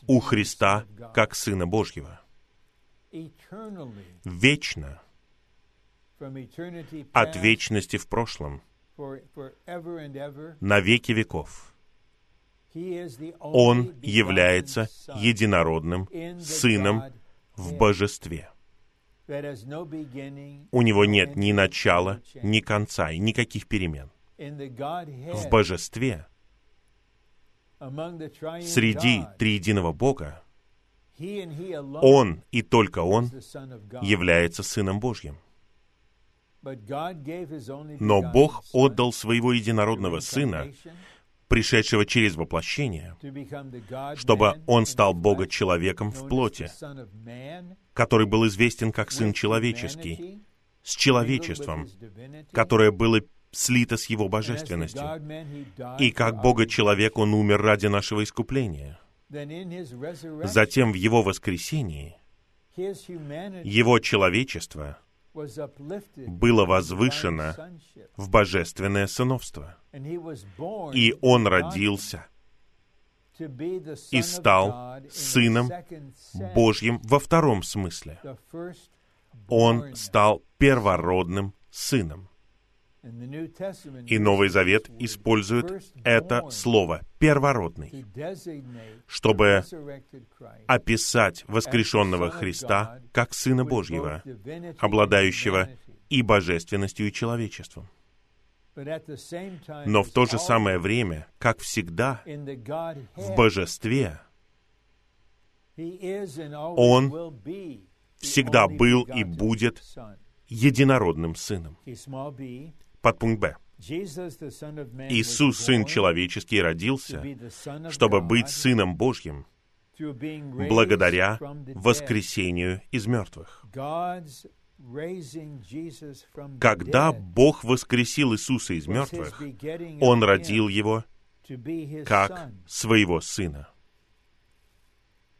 у Христа как Сына Божьего. Вечно, от вечности в прошлом, на веки веков. Он является единородным Сыном в Божестве. У него нет ни начала, ни конца и никаких перемен. В Божестве, среди триединого Бога, Он и только Он является Сыном Божьим. Но Бог отдал Своего Единородного Сына, пришедшего через воплощение, чтобы Он стал Бога-человеком в плоти, который был известен как Сын Человеческий, с человечеством, которое было слито с Его божественностью. И как Бога-человек Он умер ради нашего искупления. Затем в Его воскресении Его человечество было возвышено в божественное сыновство. И Он родился и стал Сыном Божьим во втором смысле. Он стал первородным Сыном. И Новый Завет использует это слово «первородный», чтобы описать воскрешенного Христа как Сына Божьего, обладающего и божественностью, и человечеством. Но в то же самое время, как всегда, в божестве Он всегда был и будет единородным Сыном подпункт Б. Иисус, Сын Человеческий, родился, чтобы быть Сыном Божьим, благодаря воскресению из мертвых. Когда Бог воскресил Иисуса из мертвых, Он родил Его как своего Сына.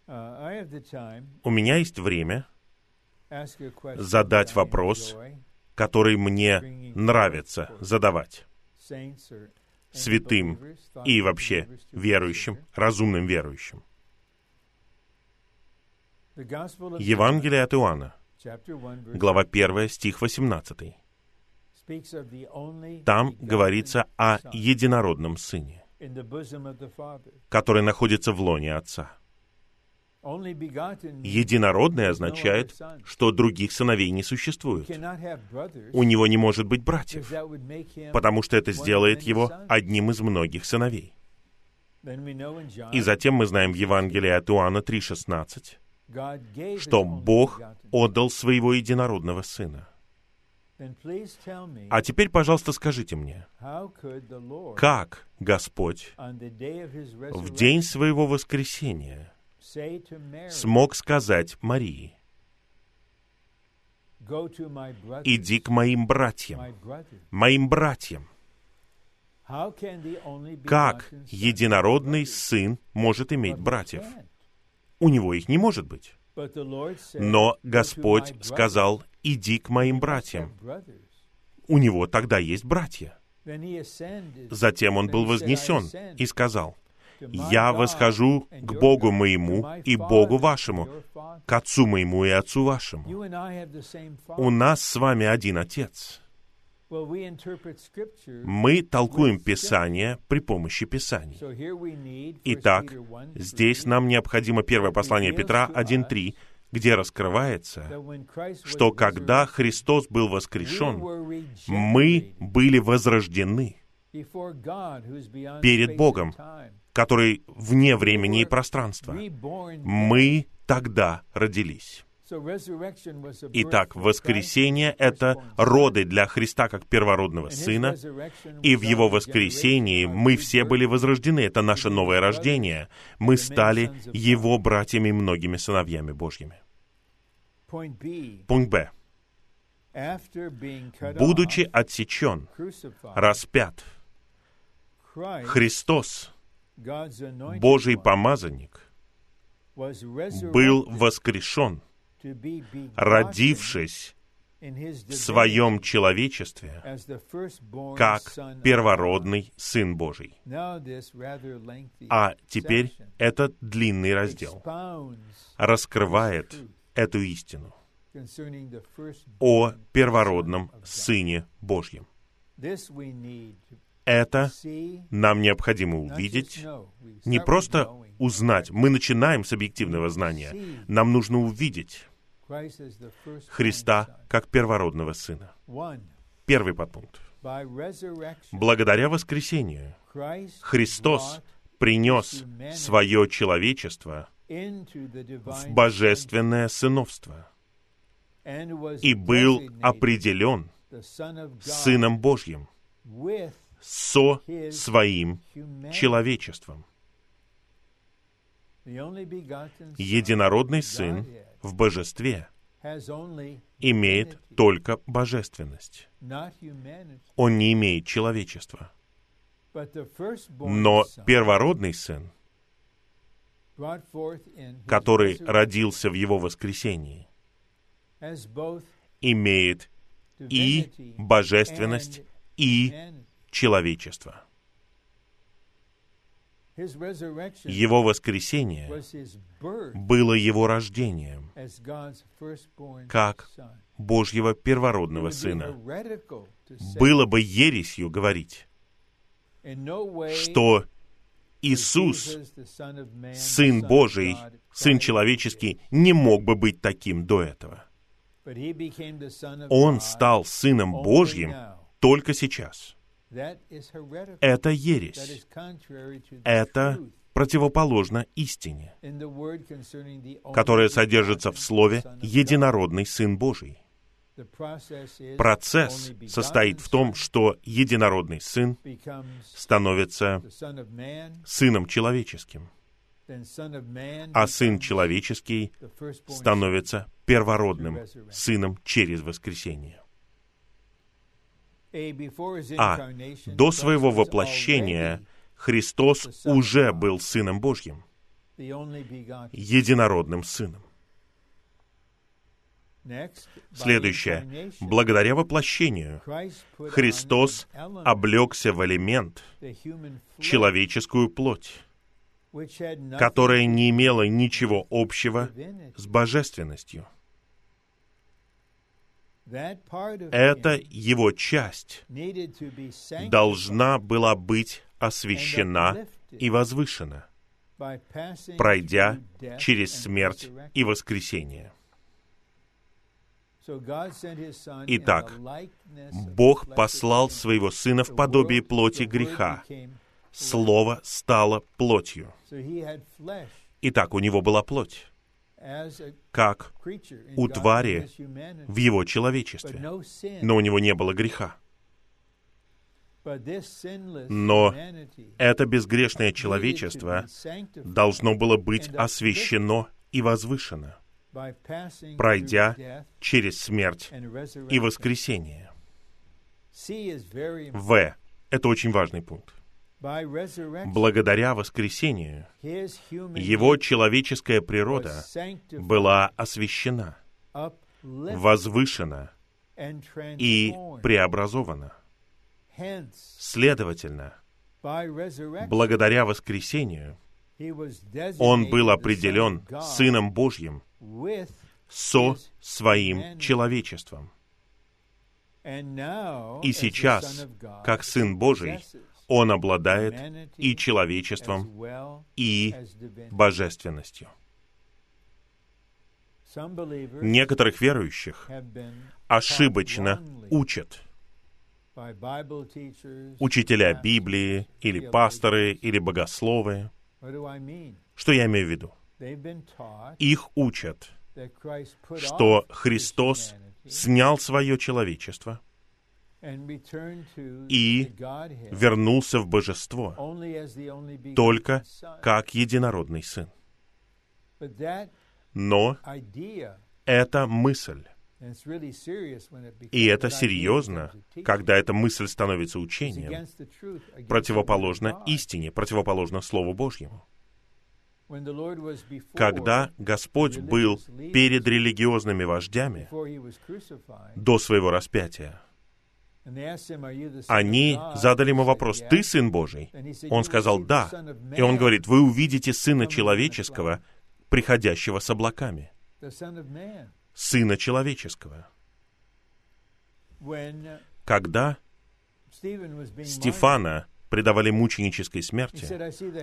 У меня есть время задать вопрос, который мне нравится задавать святым и вообще верующим, разумным верующим. Евангелие от Иоанна, глава 1, стих 18. Там говорится о единородном Сыне, который находится в лоне Отца. Единородный означает, что других сыновей не существует. У него не может быть братьев, потому что это сделает его одним из многих сыновей. И затем мы знаем в Евангелии от Иоанна 3,16, что Бог отдал своего единородного Сына. А теперь, пожалуйста, скажите мне, как Господь в день своего воскресения смог сказать Марии, «Иди к моим братьям, моим братьям». Как единородный сын может иметь братьев? У него их не может быть. Но Господь сказал, иди к моим братьям. У него тогда есть братья. Затем он был вознесен и сказал, я восхожу к Богу моему и Богу вашему, к Отцу моему и Отцу вашему. У нас с вами один Отец. Мы толкуем Писание при помощи Писаний. Итак, здесь нам необходимо первое послание Петра 1.3, где раскрывается, что когда Христос был воскрешен, мы были возрождены перед Богом, который вне времени и пространства. Мы тогда родились. Итак, воскресение — это роды для Христа как первородного Сына, и в Его воскресении мы все были возрождены. Это наше новое рождение. Мы стали Его братьями и многими сыновьями Божьими. Пункт Б. Будучи отсечен, распят, Христос Божий помазанник был воскрешен, родившись в своем человечестве как первородный Сын Божий. А теперь этот длинный раздел раскрывает эту истину о первородном Сыне Божьем. Это нам необходимо увидеть, не просто узнать. Мы начинаем с объективного знания. Нам нужно увидеть Христа как первородного Сына. Первый подпункт. Благодаря воскресению Христос принес свое человечество в божественное сыновство и был определен Сыном Божьим со своим человечеством. Единородный Сын в божестве имеет только божественность. Он не имеет человечества. Но первородный Сын, который родился в Его воскресении, имеет и божественность, и человечество. Его воскресение было его рождением, как Божьего первородного Сына. Было бы ересью говорить, что Иисус, Сын Божий, Сын человеческий, не мог бы быть таким до этого. Он стал Сыном Божьим только сейчас. Это ересь. Это противоположно истине, которая содержится в слове «единородный Сын Божий». Процесс состоит в том, что единородный Сын становится Сыном Человеческим, а Сын Человеческий становится первородным Сыном через воскресение. А до своего воплощения Христос уже был Сыном Божьим, единородным Сыном. Следующее. Благодаря воплощению Христос облегся в элемент, человеческую плоть, которая не имела ничего общего с божественностью. Эта его часть должна была быть освящена и возвышена, пройдя через смерть и воскресение. Итак, Бог послал своего Сына в подобие плоти греха. Слово стало плотью. Итак, у него была плоть как у твари в его человечестве. Но у него не было греха. Но это безгрешное человечество должно было быть освящено и возвышено, пройдя через смерть и воскресение. В. Это очень важный пункт. Благодаря воскресению его человеческая природа была освящена, возвышена и преобразована. Следовательно, благодаря воскресению он был определен Сыном Божьим со своим человечеством. И сейчас, как Сын Божий, он обладает и человечеством, и божественностью. Некоторых верующих ошибочно учат учителя Библии, или пасторы, или богословы. Что я имею в виду? Их учат, что Христос снял свое человечество — и вернулся в божество только как единородный Сын. Но эта мысль, и это серьезно, когда эта мысль становится учением, противоположно истине, противоположно Слову Божьему. Когда Господь был перед религиозными вождями до своего распятия, они задали ему вопрос, «Ты Сын Божий?» Он сказал, «Да». И он говорит, «Вы увидите Сына Человеческого, приходящего с облаками». Сына Человеческого. Когда Стефана предавали мученической смерти,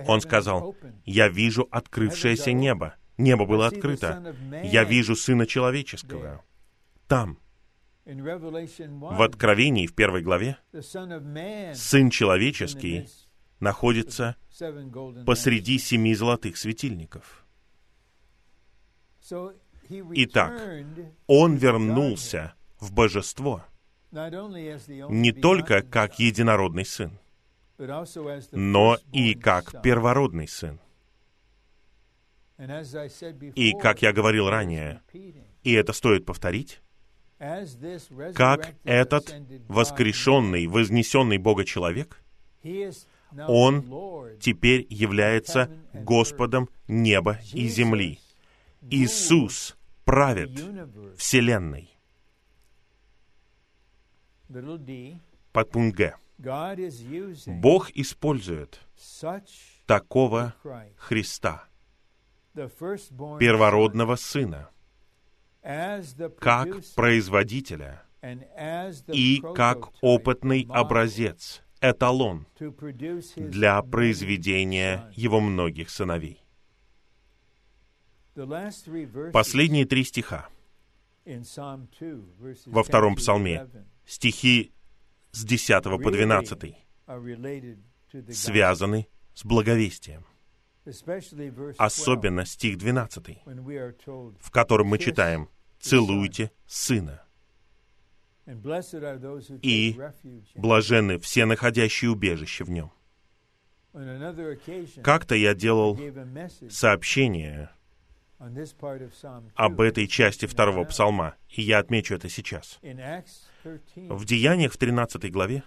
он сказал, «Я вижу открывшееся небо». Небо было открыто. «Я вижу Сына Человеческого». Там. В Откровении, в первой главе, Сын Человеческий находится посреди семи золотых светильников. Итак, Он вернулся в божество не только как единородный сын, но и как первородный сын. И, как я говорил ранее, и это стоит повторить, как этот воскрешенный, вознесенный Бога человек, он теперь является Господом неба и земли. Иисус правит Вселенной. Подпункт Г. Бог использует такого Христа, первородного Сына, как производителя и как опытный образец, эталон для произведения его многих сыновей. Последние три стиха. во втором псалме, стихи с 10 по 12, связаны с благовестием. Особенно стих 12, в котором мы читаем «Целуйте Сына». И блаженны все находящие убежище в нем. Как-то я делал сообщение об этой части второго псалма, и я отмечу это сейчас. В Деяниях в 13 главе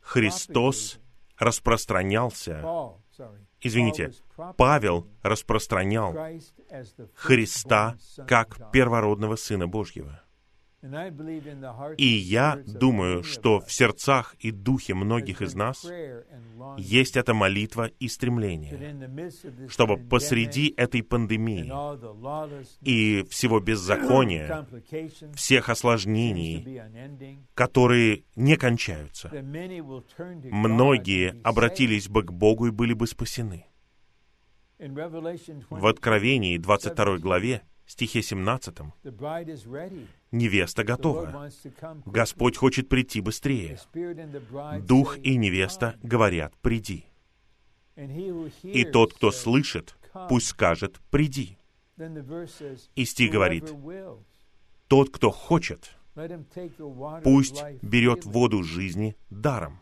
Христос распространялся, извините, Павел распространял Христа как первородного Сына Божьего. И я думаю, что в сердцах и духе многих из нас есть эта молитва и стремление, чтобы посреди этой пандемии и всего беззакония, всех осложнений, которые не кончаются, многие обратились бы к Богу и были бы спасены. В Откровении 22 главе стихе 17, невеста готова. Господь хочет прийти быстрее. Дух и невеста говорят, приди. И тот, кто слышит, пусть скажет, приди. И стих говорит, тот, кто хочет, пусть берет воду жизни даром.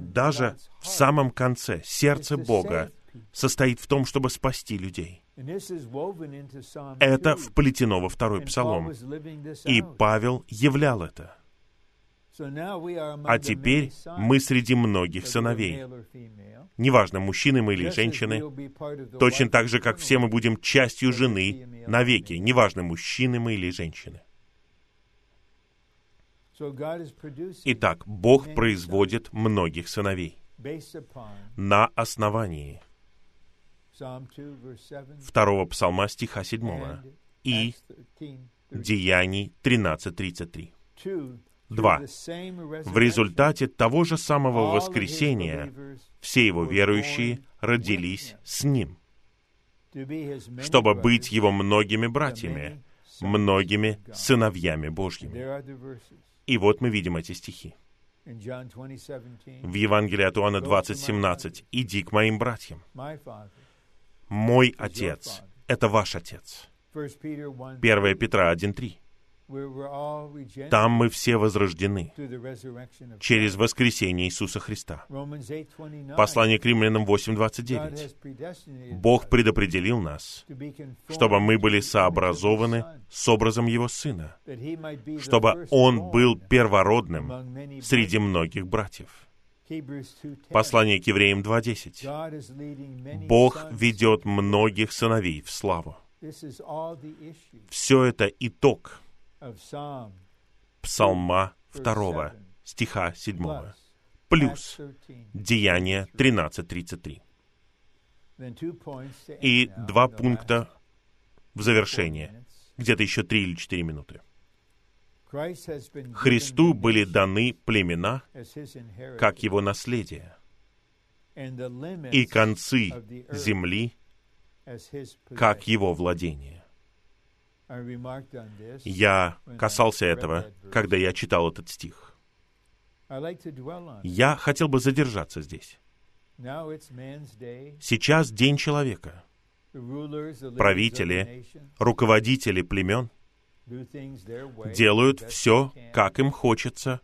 Даже в самом конце сердце Бога состоит в том, чтобы спасти людей. Это вплетено во второй псалом. И Павел являл это. А теперь мы среди многих сыновей. Неважно, мужчины мы или женщины, точно так же, как все мы будем частью жены навеки, неважно, мужчины мы или женщины. Итак, Бог производит многих сыновей на основании второго псалма стиха 7 и Деяний 13.33. Два. В результате того же самого воскресения все его верующие родились с ним, чтобы быть его многими братьями, многими сыновьями Божьими. И вот мы видим эти стихи. В Евангелии от Иоанна 20:17 «Иди к моим братьям, мой Отец — это ваш Отец. 1 Петра 1.3. Там мы все возрождены через воскресение Иисуса Христа. Послание к римлянам 8.29. Бог предопределил нас, чтобы мы были сообразованы с образом Его Сына, чтобы Он был первородным среди многих братьев. Послание к евреям 2.10. Бог ведет многих сыновей в славу. Все это итог Псалма 2, стиха 7, плюс Деяние 13.33. И два пункта в завершение, где-то еще три или четыре минуты. Христу были даны племена как его наследие, и концы земли как его владение. Я касался этого, когда я читал этот стих. Я хотел бы задержаться здесь. Сейчас День человека — правители, руководители племен делают все, как им хочется.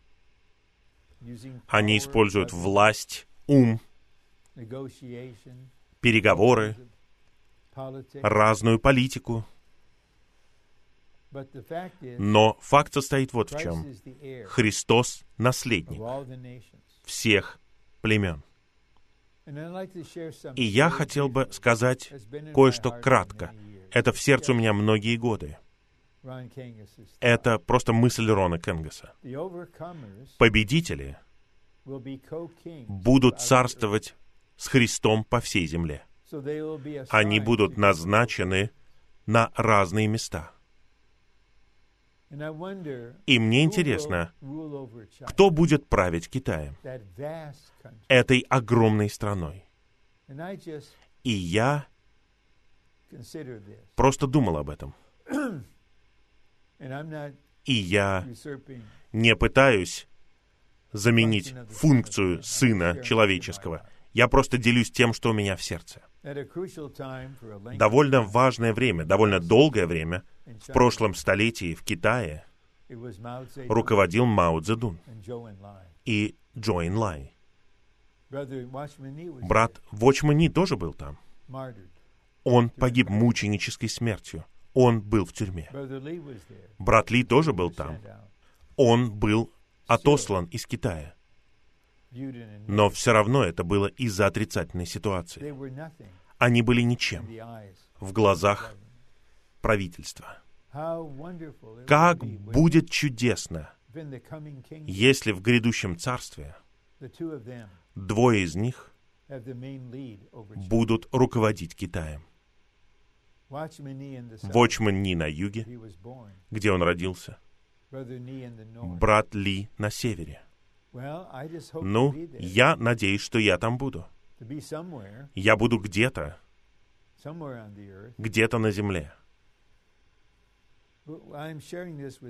Они используют власть, ум, переговоры, разную политику. Но факт состоит вот в чем. Христос — наследник всех племен. И я хотел бы сказать кое-что кратко. Это в сердце у меня многие годы. Это просто мысль Рона Кенгаса. Победители будут царствовать с Христом по всей земле. Они будут назначены на разные места. И мне интересно, кто будет править Китаем, этой огромной страной. И я просто думал об этом. И я не пытаюсь заменить функцию Сына Человеческого. Я просто делюсь тем, что у меня в сердце. Довольно важное время, довольно долгое время, в прошлом столетии в Китае руководил Мао Цзэдун и Джоин Лай. Брат Вочмани тоже был там. Он погиб мученической смертью. Он был в тюрьме. Брат Ли тоже был там. Он был отослан из Китая. Но все равно это было из-за отрицательной ситуации. Они были ничем в глазах правительства. Как будет чудесно, если в грядущем царстве двое из них будут руководить Китаем. Вочман Ни на юге, где он родился, брат Ли на севере. Ну, я надеюсь, что я там буду. Я буду где-то, где-то на земле.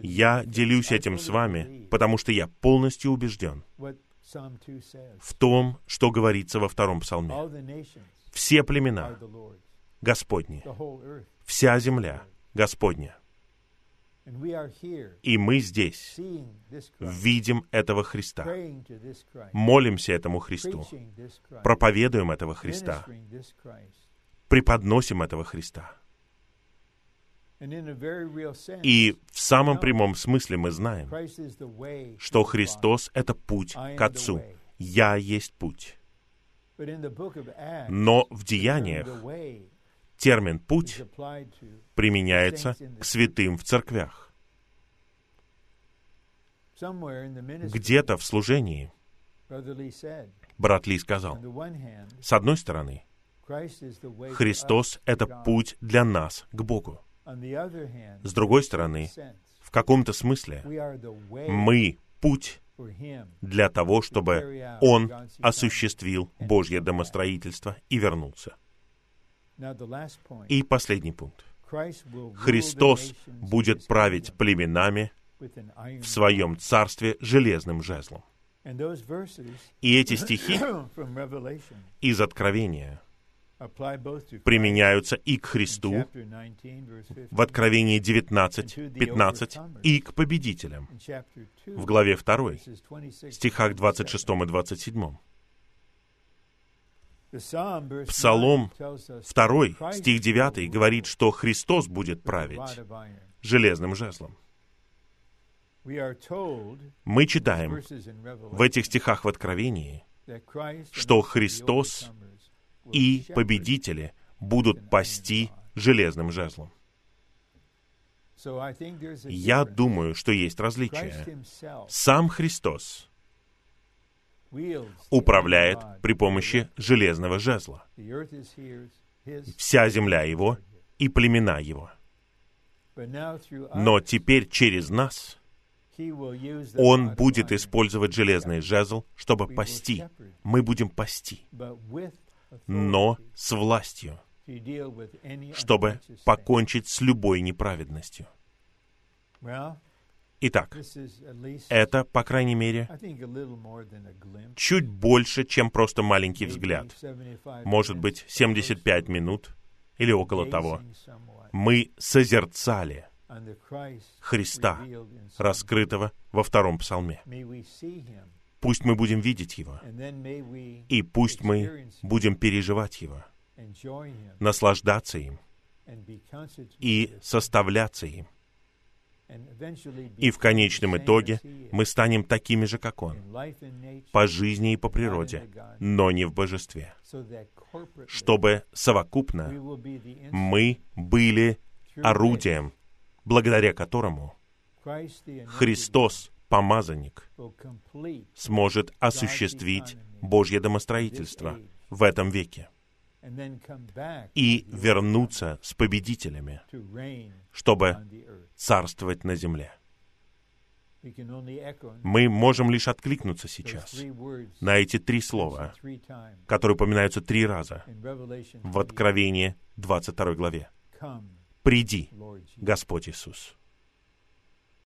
Я делюсь этим с вами, потому что я полностью убежден в том, что говорится во втором псалме. Все племена Господни, вся земля Господня. И мы здесь видим этого Христа, молимся этому Христу, проповедуем этого Христа, преподносим этого Христа. И в самом прямом смысле мы знаем, что Христос — это путь к Отцу. «Я есть путь». Но в деяниях термин «путь» применяется к святым в церквях. Где-то в служении брат Ли сказал, с одной стороны, Христос — это путь для нас к Богу. С другой стороны, в каком-то смысле мы путь для того, чтобы Он осуществил Божье домостроительство и вернулся. И последний пункт. Христос будет править племенами в своем царстве железным жезлом. И эти стихи из Откровения применяются и к Христу в Откровении 19, 15, и к победителям в главе 2, стихах 26 и 27. Псалом 2, стих 9 говорит, что Христос будет править железным жезлом. Мы читаем в этих стихах в Откровении, что Христос и победители будут пасти железным жезлом. Я думаю, что есть различие. Сам Христос управляет при помощи железного жезла. Вся земля Его и племена Его. Но теперь через нас Он будет использовать железный жезл, чтобы пасти. Мы будем пасти, но с властью, чтобы покончить с любой неправедностью. Итак, это, по крайней мере, чуть больше, чем просто маленький взгляд. Может быть, 75 минут или около того. Мы созерцали Христа, раскрытого во втором псалме. Пусть мы будем видеть Его, и пусть мы будем переживать Его, наслаждаться им и составляться им. И в конечном итоге мы станем такими же, как Он, по жизни и по природе, но не в божестве, чтобы совокупно мы были орудием, благодаря которому Христос, помазанник, сможет осуществить Божье домостроительство в этом веке и вернуться с победителями, чтобы царствовать на земле. Мы можем лишь откликнуться сейчас на эти три слова, которые упоминаются три раза в Откровении 22 главе. «Приди, Господь Иисус».